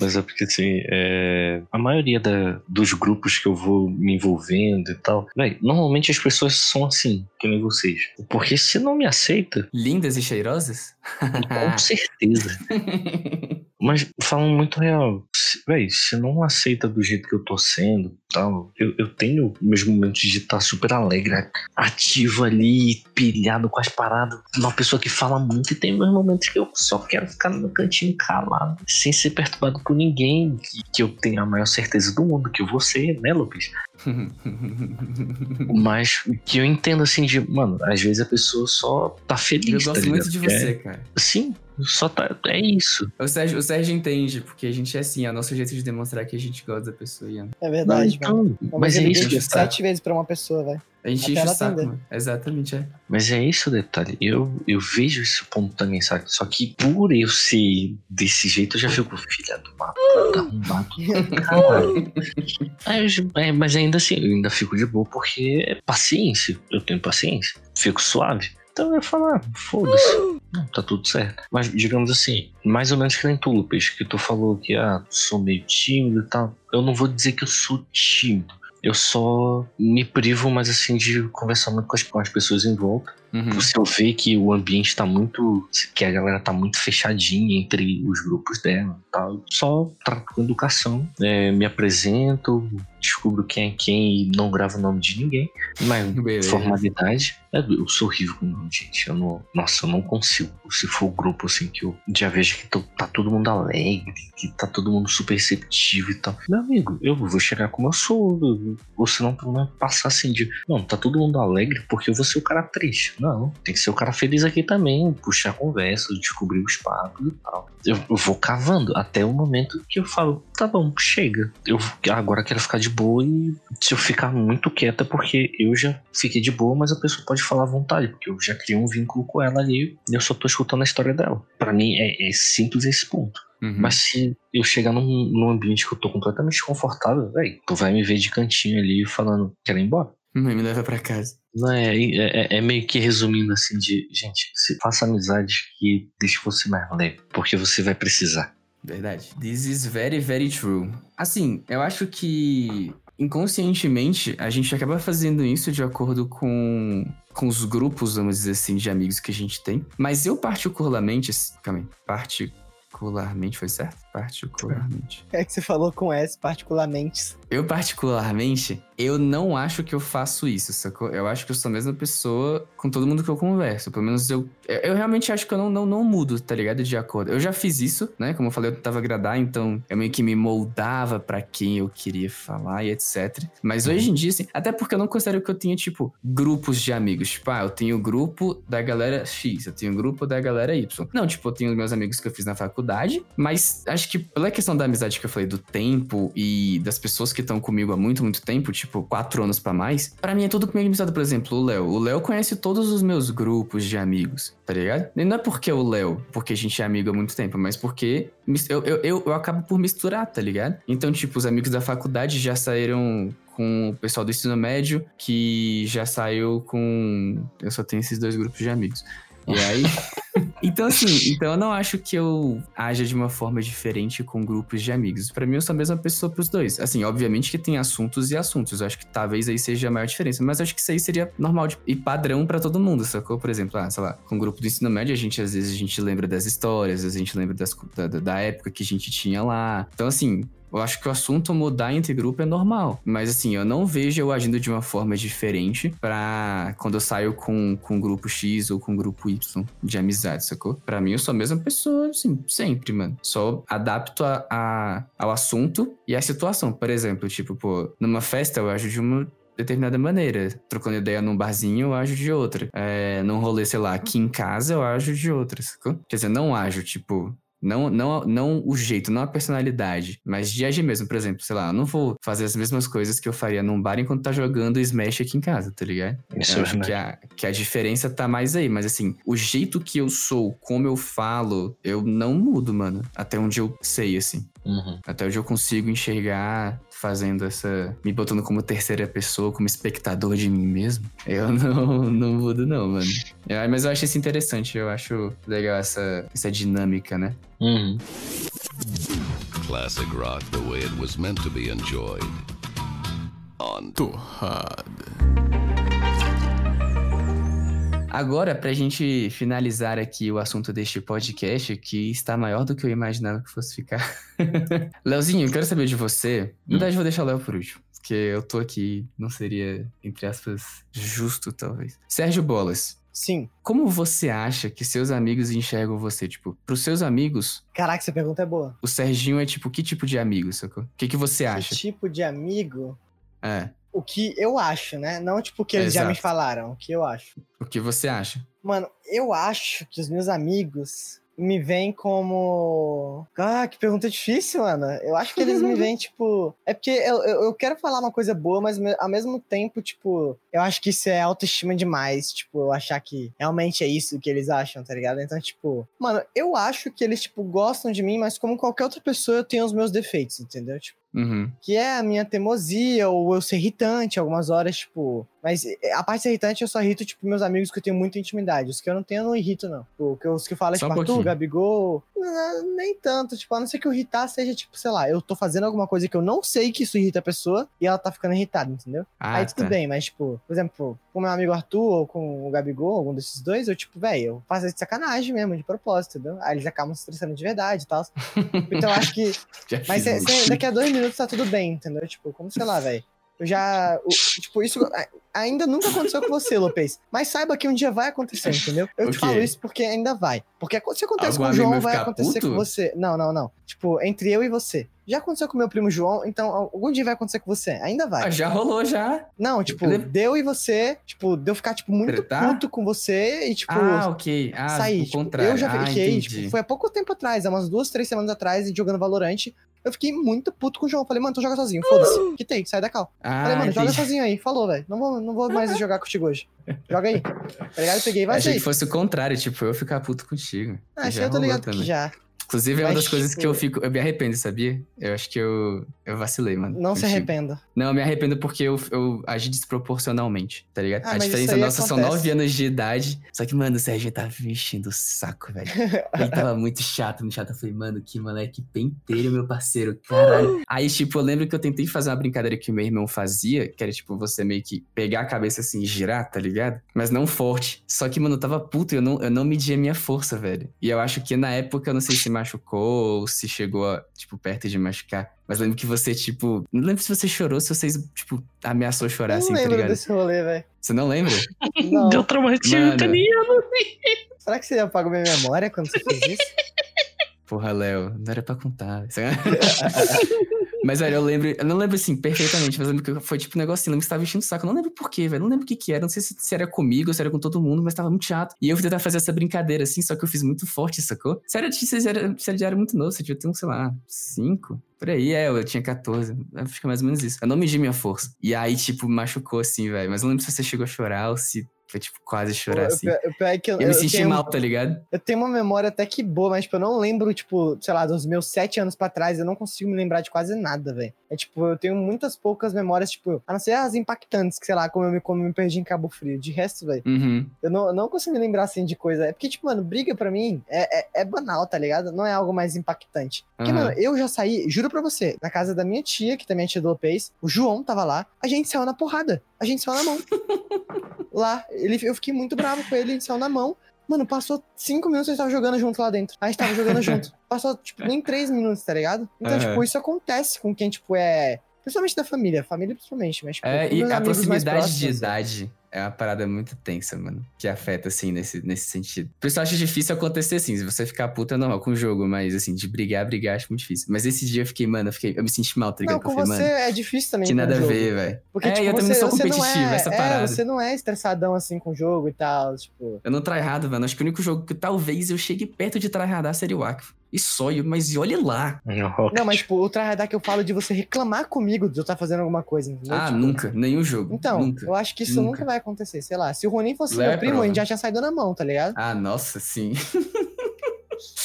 Mas é porque, assim, é, a maioria da- dos grupos que eu vou me envolvendo e tal, véi, normalmente as pessoas são assim, que nem vocês. Porque se não me aceita, Lindas e cheirosas? com certeza. (laughs) Mas falando muito real, véi, se não aceita do jeito que eu tô sendo tal, eu, eu tenho meus momentos de estar super alegre, ativo ali, pilhado com as paradas. Uma pessoa que fala muito e tem meus momentos que eu só quero ficar no meu cantinho calado, sem ser perturbado por ninguém, que, que eu tenho a maior certeza do mundo, que eu vou ser, né, Lopes? (laughs) Mas que eu entendo assim de, mano, às vezes a pessoa só tá feliz. Eu tá gosto ligado? muito de É- você, cara. sim, só tá. É isso. O Sérgio, o Sérgio entende, porque a gente é assim, é o nosso jeito de demonstrar que a gente gosta da pessoa, Ian. É verdade, mano. então, Uma mas é isso tá. sete vezes pra uma pessoa, velho. A gente Até enche o saco, mano. Exatamente, é. Mas é isso o detalhe. Eu, eu vejo esse ponto também, sabe? Só que por eu ser desse jeito, eu já fico, filha do arrombado. Caralho. Eu já- é, mas ainda assim, eu ainda fico de boa porque é paciência. Eu tenho paciência. Fico suave. Então eu ia falar, foda-se. Tá tudo certo. Mas digamos assim, mais ou menos que nem tu, Lucas, que tu falou que ah, sou meio tímido e tal. Eu não vou dizer que eu sou tímido. Eu só me privo mais assim de conversar muito com as, com as pessoas em volta. Uhum. Eu ver que o ambiente tá muito. que a galera tá muito fechadinha entre os grupos dela e tal, só trato com educação, é, me apresento, descubro quem é quem e não gravo o nome de ninguém. Mas Beleza. formalidade. É, eu sou horrível com nome, gente. Eu não, nossa, eu não consigo. Se for o grupo assim que eu já vejo que tô- tá todo mundo alegre, que tá todo mundo super receptivo e tal. Meu amigo, eu vou chegar como eu sou. Ou senão pelo menos passar assim de. Não, tá todo mundo alegre porque eu vou ser o cara triste. Não, tem que ser o cara feliz aqui também. Puxar conversa, descobrir os papos e tal. Eu, eu vou cavando até o momento que eu falo, tá bom, chega. Eu agora quero ficar de boa e se eu ficar muito quieta, porque eu já fiquei de boa, mas a pessoa pode falar à vontade, porque eu já criei um vínculo com ela ali e eu só tô escutando a história dela. Pra mim é, é simples esse ponto. Uhum. Mas se eu chegar num, num ambiente que eu tô completamente desconfortável, velho, tu vai me ver de cantinho ali falando, quero ir embora. Mãe, me leva pra casa. Não, é, é, é meio que resumindo assim de, gente, se faça amizades que deixe você mais leve, porque você vai precisar. Verdade. This is very, very true. Assim, eu acho que inconscientemente a gente acaba fazendo isso de acordo com, com os grupos, vamos dizer assim, de amigos que a gente tem. Mas eu particularmente. Calma aí. Particularmente, foi certo? Particularmente. É que você falou com S, particularmente. Eu, particularmente, eu não acho que eu faço isso, sacou? Eu acho que eu sou a mesma pessoa com todo mundo que eu converso. Pelo menos eu. Eu, realmente acho que eu não, não, não mudo, tá ligado? De acordo. Eu já fiz isso, né? Como eu falei, eu tentava agradar, então eu meio que me moldava pra quem eu queria falar e etc. Mas hoje em dia, assim, até porque eu não considero que eu tinha, tipo, grupos de amigos. Tipo, ah, eu tenho o grupo da galera X, eu tenho o grupo da galera Y. Não, tipo, eu tenho meus amigos que eu fiz na faculdade, mas a acho que pela questão da amizade que eu falei, do tempo e das pessoas que estão comigo há muito, muito tempo, tipo, quatro anos pra mais, pra mim é tudo comigo amizade. Por exemplo, o Léo. O Léo conhece todos os meus grupos de amigos, tá ligado? E não é porque o Léo, porque a gente é amigo há muito tempo, mas porque eu, eu, eu, eu acabo por misturar, tá ligado? Então, tipo, os amigos da faculdade já saíram com o pessoal do ensino médio, que já saiu com. Eu só tenho esses dois grupos de amigos. E aí. (laughs) então, assim, então eu não acho que eu haja de uma forma diferente com grupos de amigos. Pra mim, eu sou a mesma pessoa pros dois. Assim, obviamente que tem assuntos e assuntos. Eu acho que talvez aí seja a maior diferença. Mas eu acho que isso aí seria normal de- e padrão pra todo mundo, sacou? Por exemplo, ah, sei lá, com o grupo do ensino médio, a gente às vezes a gente lembra das histórias, às vezes a gente lembra das, da, da- da época que a gente tinha lá. Então, assim, eu acho que o assunto mudar entre grupo é normal. Mas assim, eu não vejo eu agindo de uma forma diferente pra quando eu saio com, com grupo X ou com grupo Y de amizade, sacou? Pra mim, eu sou a mesma pessoa, assim, sempre, mano. Só adapto a, a- ao assunto e à situação. Por exemplo, tipo, pô, numa festa eu ajo de uma determinada maneira. Trocando ideia num barzinho, eu ajo de outra. É, num rolê, sei lá, aqui em casa, eu ajo de outra, sacou? Quer dizer, não ajo, tipo, não, não, não o jeito, não a personalidade, mas de agir mesmo. Por exemplo, sei lá, eu não vou fazer as mesmas coisas que eu faria num bar enquanto tá jogando Smash aqui em casa, tá ligado? Isso eu é acho que a, que a diferença tá mais aí. Mas assim, o jeito que eu sou, como eu falo, eu não mudo, mano. Até onde eu sei, assim. Uhum. Até onde eu consigo enxergar fazendo essa. me botando como terceira pessoa, como espectador de mim mesmo. Eu (laughs) não, não mudo, não, mano. É, mas eu acho isso interessante, eu acho legal essa, essa dinâmica, né? Uhum. Classic rock the way it was meant to be enjoyed. On Torrada. Agora, pra gente finalizar aqui o assunto deste podcast, que está maior do que eu imaginava que fosse ficar. (laughs) Leozinho, eu quero saber de você. Na verdade, eu vou deixar o Léo por último. Porque eu tô aqui, não seria, entre aspas, justo, talvez. Sérgio Bolas, Sim. como você acha que seus amigos enxergam você? Tipo, pros seus amigos, Caraca, essa pergunta é boa. o Serginho é tipo, que tipo de amigo, sacou? O que, que você acha? Que tipo de amigo? É, O que eu acho, né? Não tipo o que eles já me falaram, o que eu acho. o que você acha? Mano, eu acho que os meus amigos me veem como. Ah, que pergunta difícil, mano. Eu acho que eles me (laughs) veem, tipo. É porque eu, eu, quero falar uma coisa boa, mas ao mesmo tempo, tipo, eu acho que isso é autoestima demais. Tipo, eu achar que realmente é isso que eles acham, tá ligado? Então, tipo, mano, eu acho que eles, tipo, gostam de mim, mas como qualquer outra pessoa, eu tenho os meus defeitos, entendeu? Tipo, Uhum. que é a minha teimosia ou eu ser irritante algumas horas, tipo. Mas eh, a parte irritante eu só irrito, tipo, meus amigos que eu tenho muita intimidade. Os que eu não tenho, eu não irrito, não. Tipo, que eu- os que falam, Só tipo, um Arthur. Gabigol. não, nem tanto, tipo, a não ser que o irritar seja, tipo, sei lá, eu tô fazendo alguma coisa que eu não sei que isso irrita a pessoa e ela tá ficando irritada, entendeu? Ah, Aí tudo tá. bem, mas, tipo, por exemplo, com meu amigo Arthur ou com o Gabigol, algum desses dois, eu, tipo, velho, eu faço de sacanagem mesmo, de propósito, entendeu? Aí eles acabam se estressando de verdade e tal. (laughs) Então eu acho que mas cê- cê- daqui a dois minutos tá tudo bem, entendeu? Tipo, como sei lá, velho. Eu já. o- tipo, isso ainda nunca aconteceu com você, Lopez. Mas saiba que um dia vai acontecer, entendeu? Eu O te falo isso porque ainda vai. Porque se acontece Algum com o João, vai acontecer puto? com você. Não, não, não. Tipo, entre eu e você. Já aconteceu com meu primo João, então algum dia vai acontecer com você. Ainda vai. Ah, já rolou, já. Não, tipo, deu e você, tipo, deu ficar, tipo, muito Tretar? puto com você e, tipo, ah, ok. Ah, sair. Tipo, contrário. eu já ah, fiquei, entendi. tipo, foi há pouco tempo atrás, há umas duas, três semanas atrás, jogando Valorant. Eu fiquei muito puto com o João. Falei, mano, tu joga sozinho, foda-se. Quitei, sai da cal. Ah, Falei, mano, joga entendi. sozinho aí. Falou, velho. Não vou, não vou mais jogar contigo hoje. Joga aí. Tá ligado? Peguei e (laughs) Achei vazei. que fosse o contrário, tipo, eu ficar puto contigo. Ah, Já eu tô ligado também. que já. Inclusive, é uma das coisas que eu tipo- fico. Eu me arrependo, sabia? Eu acho que eu, eu vacilei, mano. Não se arrependa. Não, eu me arrependo porque eu, eu agi desproporcionalmente, tá ligado? Ah, a diferença nossa são acontece. nove anos de idade. Só que, mano, o Sérgio tava me enchendo o saco, velho. Ele tava (laughs) muito chato, muito chato. Eu falei, mano, que moleque penteiro, meu parceiro. Caralho. Aí, tipo, eu lembro que eu tentei fazer uma brincadeira que o meu irmão fazia, que era, tipo, você meio que pegar a cabeça assim e girar, tá ligado? Mas não forte. Só que, mano, eu tava puto e eu não, eu não media a minha força, velho. E eu acho que na época, eu não sei se machucou ou se chegou, a, tipo, perto de machucar. Mas lembro que você, tipo. Não lembro se você chorou, se vocês, tipo, ameaçou chorar Eu assim, não tá lembro ligado? desse rolê, velho. Você não lembra? (laughs) Não. Deu traumatismo Mano. italiano. Será que você apagou minha memória quando você fez isso? (laughs) Porra, Léo, não era pra contar. (laughs) Mas, velho, eu lembro, eu não lembro assim perfeitamente, mas lembro que foi tipo um negocinho, lembro que você tava enchendo o saco. Não lembro porquê, velho. Não lembro o que que era. Não sei se, se era comigo ou se era com todo mundo, mas tava muito chato. E eu fui tentar fazer essa brincadeira assim, só que eu fiz muito forte, sacou? Você era, você era, você já era muito novo, você ter um, sei lá, cinco. Por aí, é, eu tinha 14. Acho que é mais ou menos isso. Eu não medi minha força. E aí, tipo, machucou assim, velho. Mas não lembro se você chegou a chorar ou se foi, tipo, quase chorar, assim. O pior é eu, Eu, me senti tenho- mal, tá ligado? Eu tenho uma memória até que boa, mas tipo, eu não lembro, tipo, sei lá, dos meus sete anos pra trás, eu não consigo me lembrar de quase nada, velho. É tipo, eu tenho muitas poucas memórias, tipo, a não ser as impactantes, que sei lá, como eu me, como eu me perdi em Cabo Frio. De resto, velho, Uhum. eu não, eu não consigo me lembrar assim de coisa. É porque, tipo, mano, briga pra mim é, é, é banal, tá ligado? Não é algo mais impactante. Porque, Aham. mano, eu já saí, juro pra você, na casa da minha tia, que também é tia do Lopez, o João tava lá, a gente saiu na porrada, a gente saiu na mão. (laughs) lá, ele, eu fiquei muito bravo com ele, a gente saiu na mão. Mano, passou cinco minutos a gente tava jogando junto lá dentro. A gente tava jogando (laughs) junto. Passou, tipo, nem três minutos, tá ligado? Então, Aham. tipo, isso acontece com quem, tipo, é. Principalmente da família, família principalmente, mas, tipo, É, e a proximidade de idade é uma parada muito tensa, mano. Que afeta, assim, nesse, nesse sentido. Por isso eu acho difícil acontecer, assim. Se você ficar puta, é normal com o jogo. Mas, assim, de brigar, brigar, acho muito difícil. Mas esse dia eu fiquei, mano, eu, fiquei, eu me senti mal, tá ligado? Não, com falei, você é difícil também. que nada a ver, velho. Porque, É, tipo, eu também não você, sou você não competitivo, é, essa é, parada. você não é estressadão assim com o jogo e tal, tipo... Eu não tryhard, mano. Acho que o único jogo que talvez eu chegue perto de tryhardar seria o Aqua. E só, e- mas olhe lá. Rocket. Não, mas, tipo, o tryhardar que eu falo de você reclamar comigo de eu estar fazendo alguma coisa, entendeu? Ah, Tipo, nunca. Nenhum jogo. Então, Nunca. eu acho que isso nunca. Nunca. vai acontecer, sei lá. Se o Ronin fosse é meu primo, prova. a gente já tinha saído na mão, tá ligado? Ah, nossa, sim. (laughs)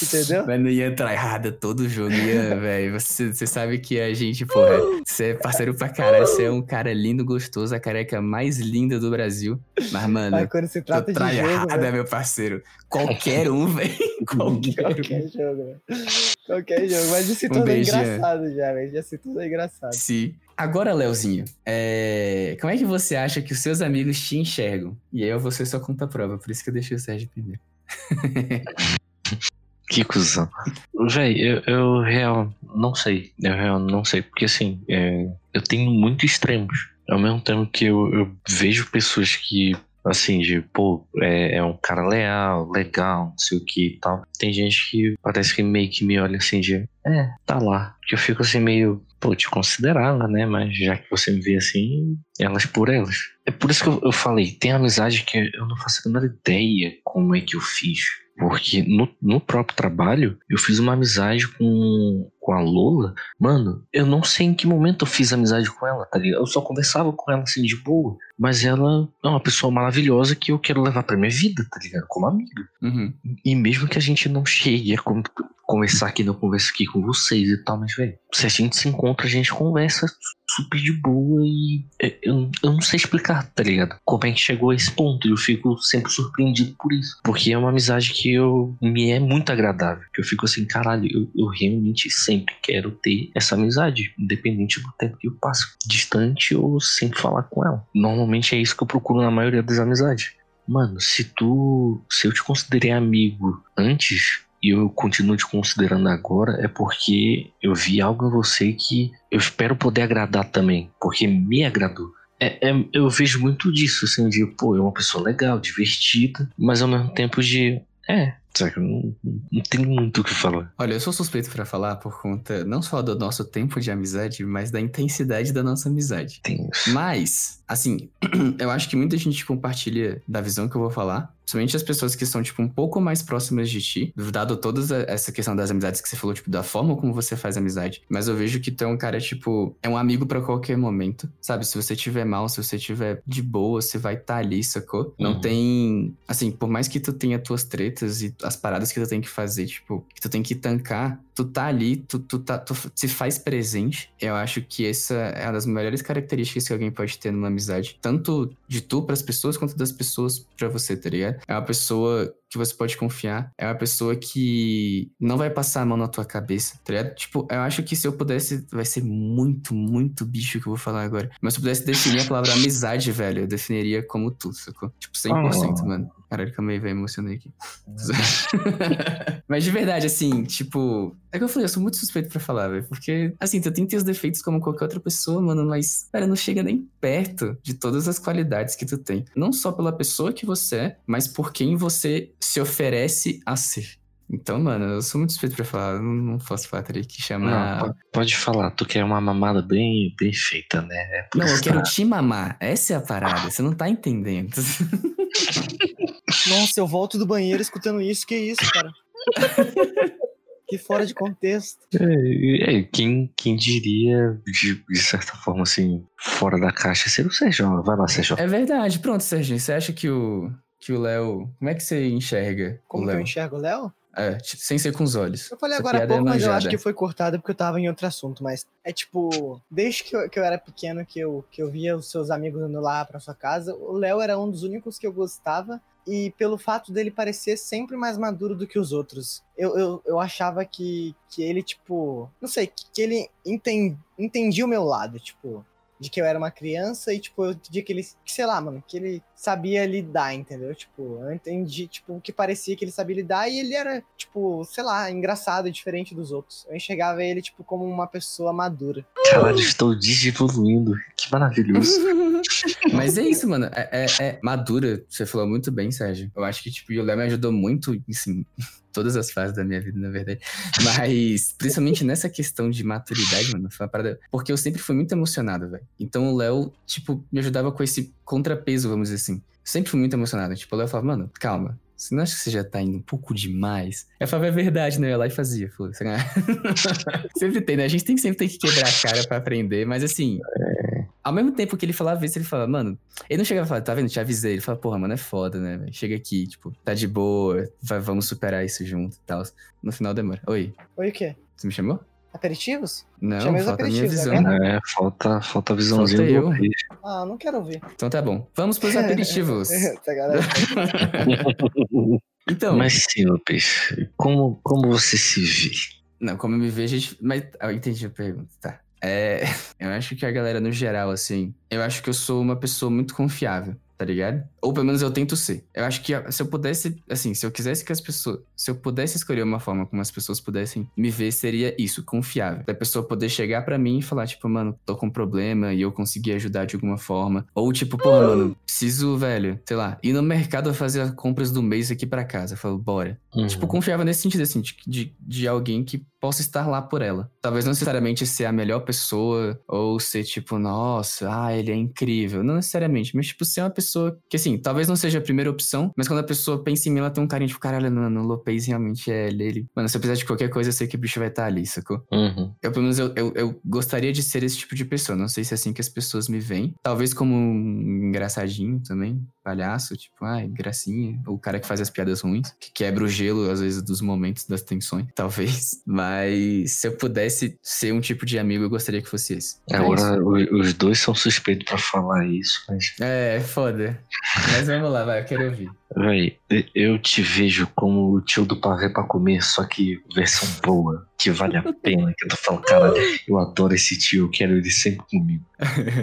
Entendeu? Mas não ia tryhard todo jogo, ia, (laughs) velho. Você, você sabe que a gente, porra, você é parceiro pra caralho. Você é um cara lindo, gostoso, a careca mais linda do Brasil. Mas, mano, Mas quando se tô trata de jogo, (laughs) tryhard, né? meu parceiro. Qualquer um, velho. (laughs) Qualquer um. Qualquer jogo, velho. Qualquer jogo. Mas tornou beijo, Ian. engraçado já, velho. Já se tornou engraçado. Sim. Agora, Leozinho, é... como é que você acha que os seus amigos te enxergam? E aí eu vou ser sua conta prova, por isso que eu deixei o Sérgio primeiro. Que cuzão. Véi, eu, eu real não sei. Eu real não sei. Porque assim, é, eu tenho muito extremos. Ao mesmo tempo que eu, eu vejo pessoas que, assim, de, pô, é, é um cara leal, legal, não sei o que e tal. Tem gente que parece que meio que me olha assim de, é, tá lá. Que eu fico assim meio, pô, te considerava, né? Mas já que você me vê assim, elas por elas. É por isso que eu, eu falei, tem amizade que eu não faço a menor ideia como é que eu fiz. Porque no, no próprio trabalho, eu fiz uma amizade com, com a Lola. Mano, eu não sei em que momento eu fiz amizade com ela, tá ligado? Eu só conversava com ela assim de boa. Mas ela é uma pessoa maravilhosa que eu quero levar pra minha vida, tá ligado? Como amiga. Uhum. E mesmo que a gente não chegue a con- conversar aqui, não conversa aqui com vocês e tal, mas, velho, se a gente se encontra, a gente conversa super de boa e é, eu, eu não sei explicar, tá ligado? Como é que chegou a esse ponto. Eu fico sempre surpreendido por isso. Porque é uma amizade que eu me é muito agradável. Que eu fico assim, caralho, eu, eu realmente sempre quero ter essa amizade, independente do tempo que eu passo distante ou sempre falar com ela. Normalmente é isso que eu procuro na maioria das amizades. Mano, se tu. Se eu te considerei amigo antes e eu continuo te considerando agora, é porque eu vi algo em você que eu espero poder agradar também. Porque me agradou. É, é- eu vejo muito disso, assim, de, pô, é uma pessoa legal, divertida, mas ao mesmo tempo de. É, sabe, não, não tem muito o que falar. Olha, eu sou suspeito pra falar por conta não só do nosso tempo de amizade, mas da intensidade da nossa amizade. Tem isso. Mas, assim, (clears throat) eu acho que muita gente compartilha da visão que eu vou falar. Principalmente as pessoas que são, tipo, um pouco mais próximas de ti. Dado toda essa questão das amizades que você falou, tipo, da forma como você faz amizade. Mas eu vejo que tu é um cara, tipo, é um amigo pra qualquer momento. Sabe? Se você tiver mal, se você tiver de boa, você vai estar ali, sacou? Não Uhum. tem. Assim, por mais que tu tenha tuas tretas e as paradas que tu tem que fazer, tipo, que tu tem que tancar, tu tá ali, tu, tu, tá, tu se faz presente. Eu acho que essa é uma das melhores características que alguém pode ter numa amizade. Tanto de tu pras pessoas, quanto das pessoas pra você, tá ligado? É uma pessoa que você pode confiar. É uma pessoa que não vai passar a mão na tua cabeça, tá ligado? Tipo, eu acho que se eu pudesse. Vai ser muito, muito bicho que eu vou falar agora. Mas se eu pudesse definir a palavra amizade, velho, eu definiria como tu, sacou? Tipo, 100%, Oh. mano. Caralho, calma aí, velho, emocionei aqui. (laughs) Mas de verdade, assim, tipo. É que eu falei, eu sou muito suspeito pra falar, velho. Porque, assim, tu tem teus defeitos como qualquer outra pessoa, mano, mas, cara, não chega nem perto de todas as qualidades que tu tem. Não só pela pessoa que você é, mas por quem você se oferece a ser. Então, mano, eu sou muito suspeito pra falar. eu Não, não posso falar, teria que chamar. Não, pode, falar, tu quer uma mamada bem, bem feita, né? É por Não, eu quero tá- te mamar. Essa é a parada. Você não tá entendendo. (laughs) Nossa, eu volto do banheiro escutando isso. Que isso, cara? que fora de contexto. É, é, quem, quem diria, de, de certa forma, assim, fora da caixa, ser o Sérgio. Vai lá, Sérgio. É verdade. Pronto, Serginho. Você acha que o que o Léo. Como é que você enxerga Como o que eu Léo? enxergo o Léo? É, tipo, sem ser com os olhos. Eu falei Essa agora há é pouco, mas eu acho que foi cortada porque eu tava em outro assunto. Mas é tipo, desde que eu, que eu era pequeno, que eu, que eu via os seus amigos indo lá pra sua casa, o Léo era um dos únicos que eu gostava. E pelo fato dele parecer sempre mais maduro do que os outros, eu, eu, eu achava que, que ele, tipo, não sei, que, que ele enten, entendia o meu lado, tipo, de que eu era uma criança e, tipo, eu entendi que ele, que, sei lá, mano, que ele sabia lidar, entendeu? Tipo, eu entendi, tipo, que parecia que ele sabia lidar e ele era, tipo, sei lá, engraçado, diferente dos outros. Eu enxergava ele, tipo, como uma pessoa madura. Caralho, estou digievoluindo. Que maravilhoso. (laughs) Mas é isso, mano. É, é- é madura. Você falou muito bem, Sérgio. Eu acho que, tipo, o Léo me ajudou muito, assim, todas as fases da minha vida, na verdade. Mas, principalmente nessa questão de maturidade, mano, foi uma parada. Porque eu sempre fui muito emocionado, velho. Então o Léo, tipo, me ajudava com esse contrapeso, vamos dizer assim. Sempre fui muito emocionado. Tipo, o Léo falava, mano, calma. Você não acha que você já tá indo um pouco demais? Eu falava, é verdade, né? Eu ia lá e fazia. Falei, (laughs) sempre tem, né? A gente tem sempre tem que quebrar a cara pra aprender, mas assim. Ao mesmo tempo que ele falava isso, ele falava, mano. Ele não chegava a falar, tá vendo? Te avisei. Ele falava, porra, mano, é foda, né? Chega aqui, tipo, tá de boa, vai- vamos superar isso junto e tal. No final demora. Oi, Oi, o quê? você me chamou? Aperitivos? Não, Chamei falta a minha visão. é É, falta, falta a visãozinha Falta do eu. peixe. Ah, não quero ouvir. Então tá bom. Vamos pros (laughs) aperitivos. (laughs) Galera. (laughs) então, Mas peixe, como, como você se vê? Não, como eu me vejo, a gente... mas ah, eu entendi a pergunta, tá. É, (laughs) eu acho que a galera, no geral, assim, eu acho que eu sou uma pessoa muito confiável, tá ligado? Ou pelo menos eu tento ser. Eu acho que se eu pudesse, assim, se eu quisesse que as pessoas. Se eu pudesse escolher uma forma como as pessoas pudessem me ver, seria isso, confiável. Da pessoa poder chegar pra mim e falar, tipo, mano, tô com um problema e eu conseguir ajudar de alguma forma. Ou, tipo, porra, mano, preciso, velho, sei lá, ir no mercado fazer as compras do mês aqui pra casa. Eu falo, bora. Tipo, Uhum. confiava nesse sentido, assim, de, de, de alguém que possa estar lá por ela. Talvez não necessariamente ser a melhor pessoa, ou ser tipo, nossa, ah, ele é incrível. Não necessariamente, mas tipo, ser uma pessoa que, assim, talvez não seja a primeira opção, mas quando a pessoa pensa em mim, ela tem um carinho, tipo, caralho, mano, o Lopez realmente é ele. Mano, se eu precisar de qualquer coisa, eu sei que o bicho vai estar ali, sacou? Uhum. Eu, pelo menos, eu, eu, eu gostaria de ser esse tipo de pessoa. Não sei se é assim que as pessoas me veem. Talvez como um engraçadinho também, palhaço, tipo, ai, gracinha. O cara que faz as piadas ruins, que quebra o gelo, às vezes, dos momentos, das tensões, (laughs) talvez. Mas se eu pudesse ser um tipo de amigo, eu gostaria que fosse esse. É. Agora, o- os dois são suspeitos pra falar isso, mas. É, foda. Mas vamos lá, vai, eu quero ouvir. Véi, eu te vejo como o tio do pavê pra comer, só que versão boa, que vale a pena. Que tu fala, cara, eu adoro esse tio, eu quero ele sempre comigo.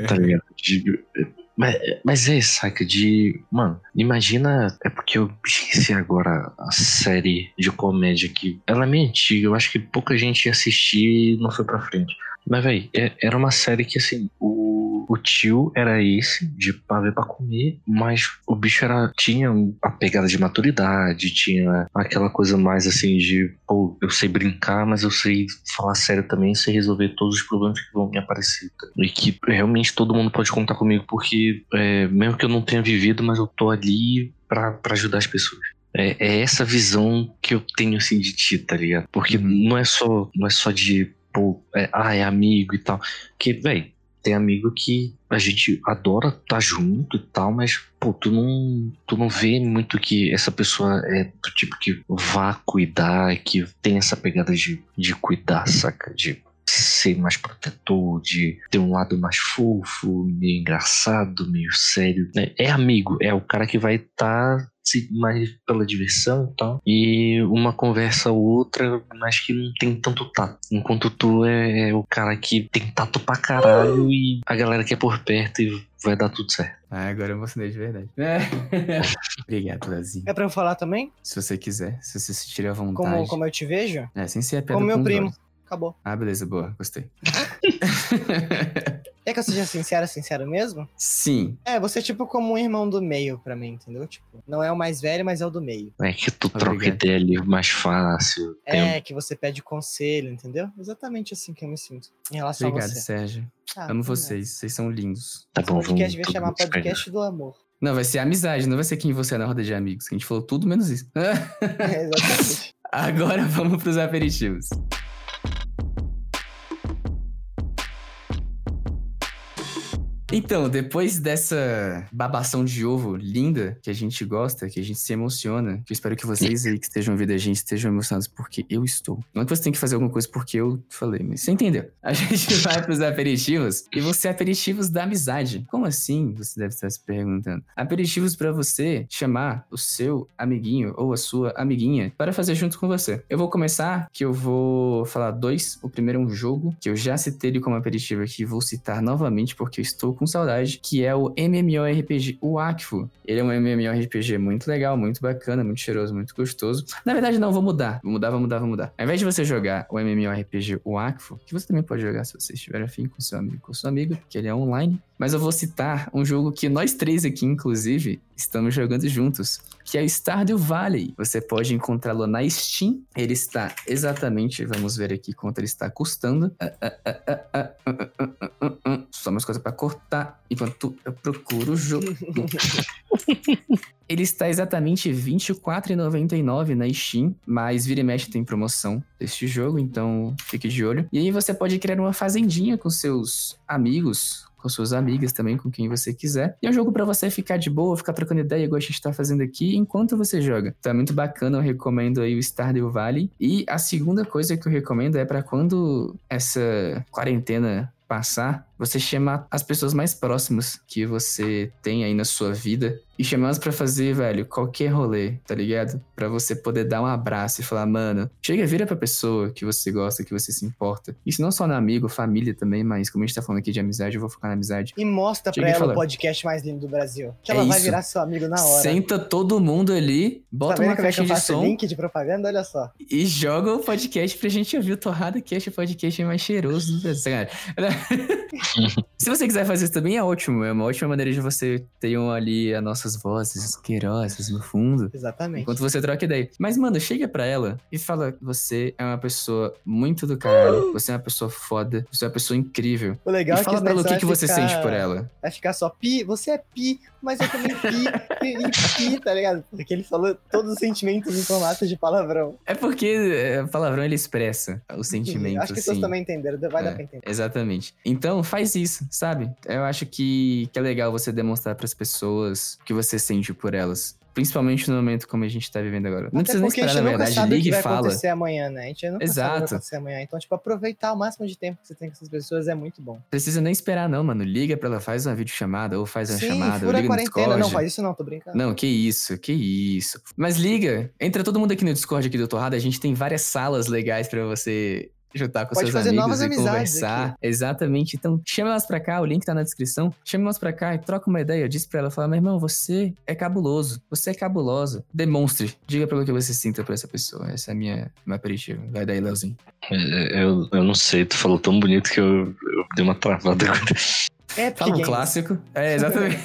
Tá ligado? (laughs) Mas, mas é, saca? De. Mano, imagina. É porque eu esqueci agora a série de comédia que. Ela é meio antiga, eu acho que pouca gente ia assistir e não foi pra frente. Mas, véi, é- era uma série que, assim, o, o tio era esse, de pavê pra comer, mas o bicho era, tinha a pegada de maturidade, tinha aquela coisa mais, assim, de, pô, eu sei brincar, mas eu sei falar sério também, sei resolver todos os problemas que vão me aparecer. E que realmente todo mundo pode contar comigo, porque, é, mesmo que eu não tenha vivido, mas eu tô ali pra, pra ajudar as pessoas. É, é essa visão que eu tenho, assim, de ti, tá ligado? Porque Uhum. não é só, não é só de pô, é, ah, é amigo e tal. Porque, velho, tem amigo que a gente adora estar junto e tal, mas, pô, tu não, tu não vê muito que essa pessoa é do tipo que vá cuidar, que tem essa pegada de, de cuidar, saca? De ser mais protetor, de ter um lado mais fofo, meio engraçado, meio sério. né? É amigo, é o cara que vai estar mais pela diversão e tal. E uma conversa ou outra, mas que não tem tanto tato. Enquanto tu é, é o cara que tem tato pra caralho e a galera que é por perto e vai dar tudo certo. Ah, agora eu emocionei de verdade. É. (laughs) Obrigado, Lezinho. É pra eu falar também? Se você quiser, se você se sentir à vontade. Como, como eu te vejo? É, sem ser a Como meu primo. Acabou. Ah, beleza, boa, gostei. Quer (laughs) que eu seja sincero, sincero mesmo? Sim. É, você é tipo como um irmão do meio pra mim, entendeu? Tipo, não é o mais velho, mas é o do meio. É que tu troca Obrigado. ideia ali mais fácil. É, que você pede conselho, entendeu? Exatamente assim que eu me sinto em relação Obrigado, a você. Sérgio. Ah, Amo vocês. Vocês são lindos. Tá Esse bom, podcast vamos devia todo chamar podcast do amor. Não, vai ser amizade, não vai ser quem você é na roda de amigos. que A gente falou tudo menos isso. (laughs) É, exatamente. (laughs) Agora vamos pros aperitivos. Então, depois dessa babação de ovo linda que a gente gosta, que a gente se emociona, que eu espero que vocês aí que estejam ouvindo a gente estejam emocionados porque eu estou. Não é que você tem que fazer alguma coisa porque eu falei, mas você entendeu. A gente (laughs) vai pros aperitivos e ser aperitivos da amizade. Como assim? Você deve estar se perguntando. Aperitivos para você chamar o seu amiguinho ou a sua amiguinha para fazer junto com você. Eu vou começar que eu vou falar dois. O primeiro é um jogo que eu já citei ele como aperitivo aqui vou citar novamente porque eu estou com saudade, que é o MMORPG o Akfu. Ele é um MMORPG muito legal, muito bacana, muito cheiroso, muito gostoso. Na verdade, não, vou mudar. Vou mudar, vou mudar, vou mudar. Ao invés de você jogar o MMORPG o Akfu, que você também pode jogar se você estiver afim com seu amigo, com sua amiga, que ele é online. Mas eu vou citar um jogo que nós três aqui, inclusive, estamos jogando juntos, que é o Stardew Valley. Você pode encontrá-lo na Steam. Ele está exatamente, vamos ver aqui quanto ele está custando. Só umas coisas para cortar enquanto eu procuro o jogo. Ele está exatamente R$24,99 na Steam, mas vira e mexe tem promoção deste jogo, então fique de olho. E aí você pode criar uma fazendinha com seus amigos, com suas amigas também, com quem você quiser. E é um jogo pra você ficar de boa, ficar trocando ideia, igual a gente tá fazendo aqui, enquanto você joga. Então é muito bacana, eu recomendo aí o Stardew Valley. E a segunda coisa que eu recomendo é pra quando essa quarentena passar, você chama as pessoas mais próximas que você tem aí na sua vida e chamar elas pra fazer, velho, qualquer rolê, tá ligado? Pra você poder dar um abraço e falar, mano, chega, vira pra pessoa que você gosta, que você se importa. Isso não só no amigo, família também, mas como a gente tá falando aqui de amizade, eu vou focar na amizade. E mostra Chega pra ela fala. o podcast mais lindo do Brasil. Que É ela vai isso. virar seu amigo na hora. Senta todo mundo ali, bota tá uma é eu de som link de propaganda? Olha só. e joga o podcast pra gente ouvir o Torrada Cast, o podcast mais cheiroso do Brasil. cara. (laughs) Se você quiser fazer isso também, é ótimo. É uma ótima maneira de você ter um ali as nossas vozes asquerosas no fundo. Exatamente. Enquanto você troca ideia. Mas, mano, chega pra ela e fala: Você é uma pessoa muito do caralho. Você é uma pessoa foda. Você é uma pessoa incrível. O legal e é que fala pra ela o que, que você ficar- sente por ela. Vai ficar só pi, você é pi, mas eu também pi, pi, tá ligado? Porque ele falou todos os sentimentos em formato de palavrão. É porque o palavrão ele expressa o sentimento. Acho que as pessoas assim. também entenderam, vai dar É, pra entender. Exatamente. Então, faz isso, sabe? Eu acho que, que é legal você demonstrar pras pessoas o que você sente por elas. Principalmente no momento como a gente tá vivendo agora. Não Até precisa nem a esperar, na verdade. sabe Liga e vai fala. acontecer amanhã, né? A gente nunca sabe o que vai Exato. acontecer amanhã. Então, tipo, aproveitar o máximo de tempo que você tem com essas pessoas é muito bom. Precisa nem esperar, não, mano. Liga pra ela, faz uma videochamada, ou faz uma Sim, chamada, ou fura a liga no quarentena. Discord. Não, faz isso não, tô brincando. Não, que isso, que isso. Mas liga, entra todo mundo aqui no Discord aqui do Torrada, a gente tem várias salas legais pra você juntar com Pode seus fazer amigos novas e amizades conversar. Exatamente. Então, chama elas pra cá, o link tá na descrição. Chama elas pra cá e troca uma ideia. Diz pra ela, fala, meu irmão, você é cabuloso, você é cabulosa. Demonstre, diga pelo que você sinta pra essa pessoa. Essa é a minha, meu aperitivo. Vai daí, Leozinho. É, Eu, eu não sei, tu falou tão bonito que eu, eu dei uma travada agora. Epic Fala um clássico. É, exatamente.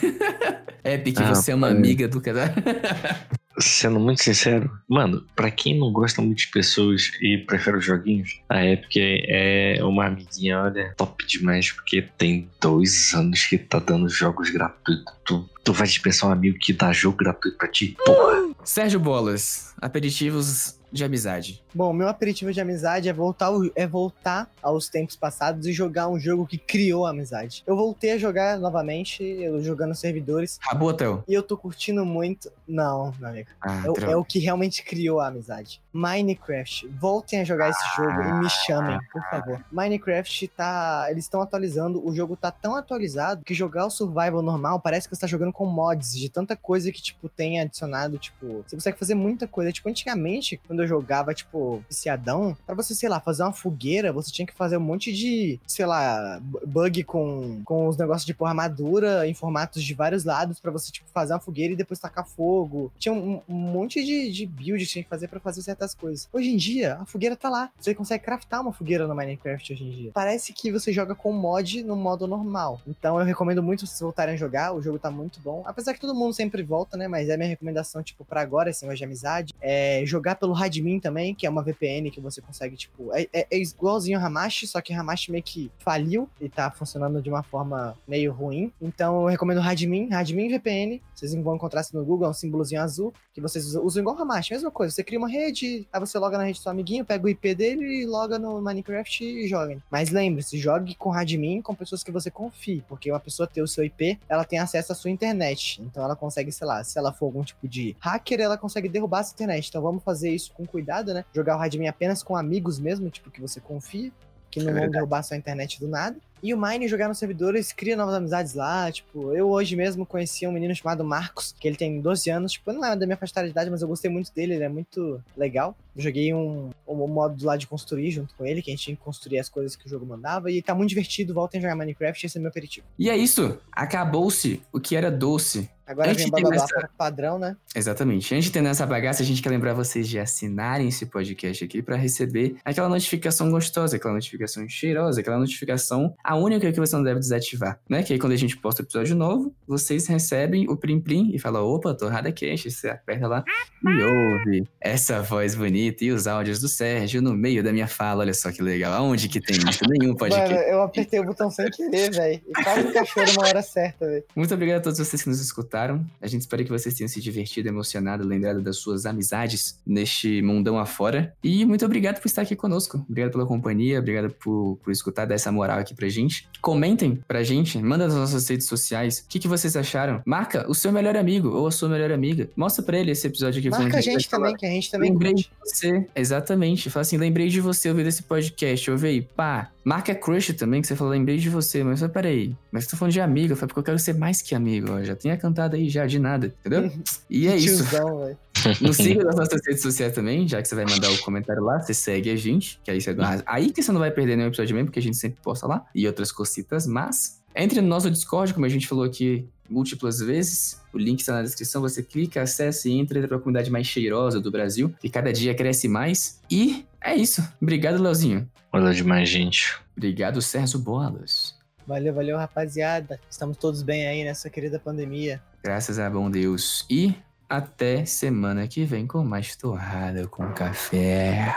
(laughs) Epic, Ah, você é uma amiga do casal. (laughs) Sendo muito sincero, mano, pra quem não gosta muito de pessoas e prefere os joguinhos, a Epic é uma amiguinha, olha, top demais, porque tem dois anos que tá dando jogos gratuitos. Tu, tu vai dispensar um amigo que dá jogo gratuito pra ti? Porra! Sérgio Bolas, aperitivos de amizade. Bom, meu aperitivo de amizade é voltar, é voltar aos tempos passados e jogar um jogo que criou a amizade. Eu voltei a jogar novamente, eu jogando servidores, Rabo Hotel. e eu tô curtindo muito. Não, meu amigo. Ah, É, é o que realmente criou a amizade. Minecraft. Voltem a jogar esse jogo e me chamem, por favor. Minecraft tá. Eles estão atualizando. O jogo tá tão atualizado que jogar o survival normal parece que você tá jogando com mods de tanta coisa que, tipo, tem adicionado. Tipo, você consegue fazer muita coisa. Tipo, antigamente, quando quando eu jogava, tipo, viciadão, pra você, sei lá, fazer uma fogueira, você tinha que fazer um monte de, sei lá, bu- bug com, com os negócios de tipo, armadura em formatos de vários lados pra você, tipo, fazer uma fogueira e depois tacar fogo. Tinha um, um monte de, de build que tinha que fazer pra fazer certas coisas. Hoje em dia, a fogueira tá lá. Você consegue craftar uma fogueira no Minecraft hoje em dia. Parece que você joga com mod no modo normal. Então eu recomendo muito vocês voltarem a jogar. O jogo tá muito bom. Apesar que todo mundo sempre volta, né? Mas é minha recomendação, tipo, pra agora, esse negócio de amizade. É jogar pelo Radmin também, que é uma VPN que você consegue, tipo. É, é, é igualzinho o Hamashi, só que Hamashi meio que faliu e tá funcionando de uma forma meio ruim. Então eu recomendo o Radmin, Radmin VPN. Vocês vão encontrar isso no Google, é um símbolozinho azul, que vocês usam, igual o Hamashi, mesma coisa. Você cria uma rede, aí você loga na rede do seu amiguinho, pega o IP dele e loga no Minecraft e joga. Mas lembre-se, jogue com Radmin com pessoas que você confie, porque uma pessoa ter o seu IP, ela tem acesso à sua internet. Então ela consegue, sei lá, se ela for algum tipo de hacker, ela consegue derrubar a sua internet. Então vamos fazer isso com cuidado, né? Jogar o Radmin apenas com amigos mesmo, tipo, que você confia, que não vão verdade. derrubar sua internet do nada. E o Mine jogar nos servidores cria novas amizades lá. Tipo, eu hoje mesmo conheci um menino chamado Marcos, que ele tem 12 anos. Tipo, não é da minha faixa de idade, mas eu gostei muito dele, ele é muito legal. Eu joguei um, um modo lá de construir junto com ele, que a gente tinha que construir as coisas que o jogo mandava. E tá muito divertido, voltem a jogar Minecraft, esse é meu aperitivo. E é isso. Acabou-se o que era doce. Agora Antes vem começar- para padrão, né? Exatamente. Antes de terminar essa bagaça, a gente quer lembrar vocês de assinarem esse podcast aqui para receber aquela notificação gostosa, aquela notificação cheirosa, aquela notificação, a única que você não deve desativar, né? Que aí quando a gente posta episódio novo, vocês recebem o plim plim e falam, opa, Torrada Cash, você aperta lá e ouve essa voz bonita e os áudios do Sérgio no meio da minha fala. Olha só que legal. Aonde que tem isso? Nenhum podcast. Mano, eu apertei o botão sem querer, velho. E quase encaixou na hora certa, velho. Muito obrigado a todos vocês que nos escutaram. A gente espera que vocês tenham se divertido, emocionado, lembrado das suas amizades neste mundão afora. E muito obrigado por estar aqui conosco. Obrigado pela companhia, obrigado por, por escutar, dar essa moral aqui pra gente. Comentem pra gente, manda nas nossas redes sociais o que, que vocês acharam. Marca o seu melhor amigo ou a sua melhor amiga. Mostra pra ele esse episódio aqui. Marca a gente falar. também, que a gente também Lembrei curte. de você, exatamente. Fala assim, lembrei de você ouvindo esse podcast. Ouve aí, pá. Marca crush também, que você falou, lembrei de você. Mas eu peraí, mas você tá falando de amigo. Eu falei, porque eu quero ser mais que amigo. Ó, já tinha cantado aí já, de nada, entendeu? E é isso. Tiozão, velho. (laughs) Nos siga nas nossas redes sociais também, já que você vai mandar o comentário lá, você segue a gente, que aí você aí que você não vai perder nenhum episódio mesmo, porque a gente sempre posta lá, e outras cositas, mas entre no nosso Discord, como a gente falou aqui múltiplas vezes, o link está na descrição, você clica, acessa e entra para a comunidade mais cheirosa do Brasil, que cada dia cresce mais. E é isso. Obrigado, Leozinho. Olha demais, gente. Obrigado, Sérgio Bolas. Valeu, valeu, rapaziada. Estamos todos bem aí nessa querida pandemia. Graças a bom Deus. E até semana que vem com mais torrada com café.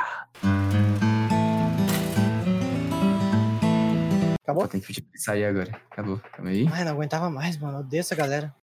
Acabou? Ter que pedir pra sair agora. Acabou. Calma aí. Ai, não aguentava mais, mano. Eu odeio essa galera.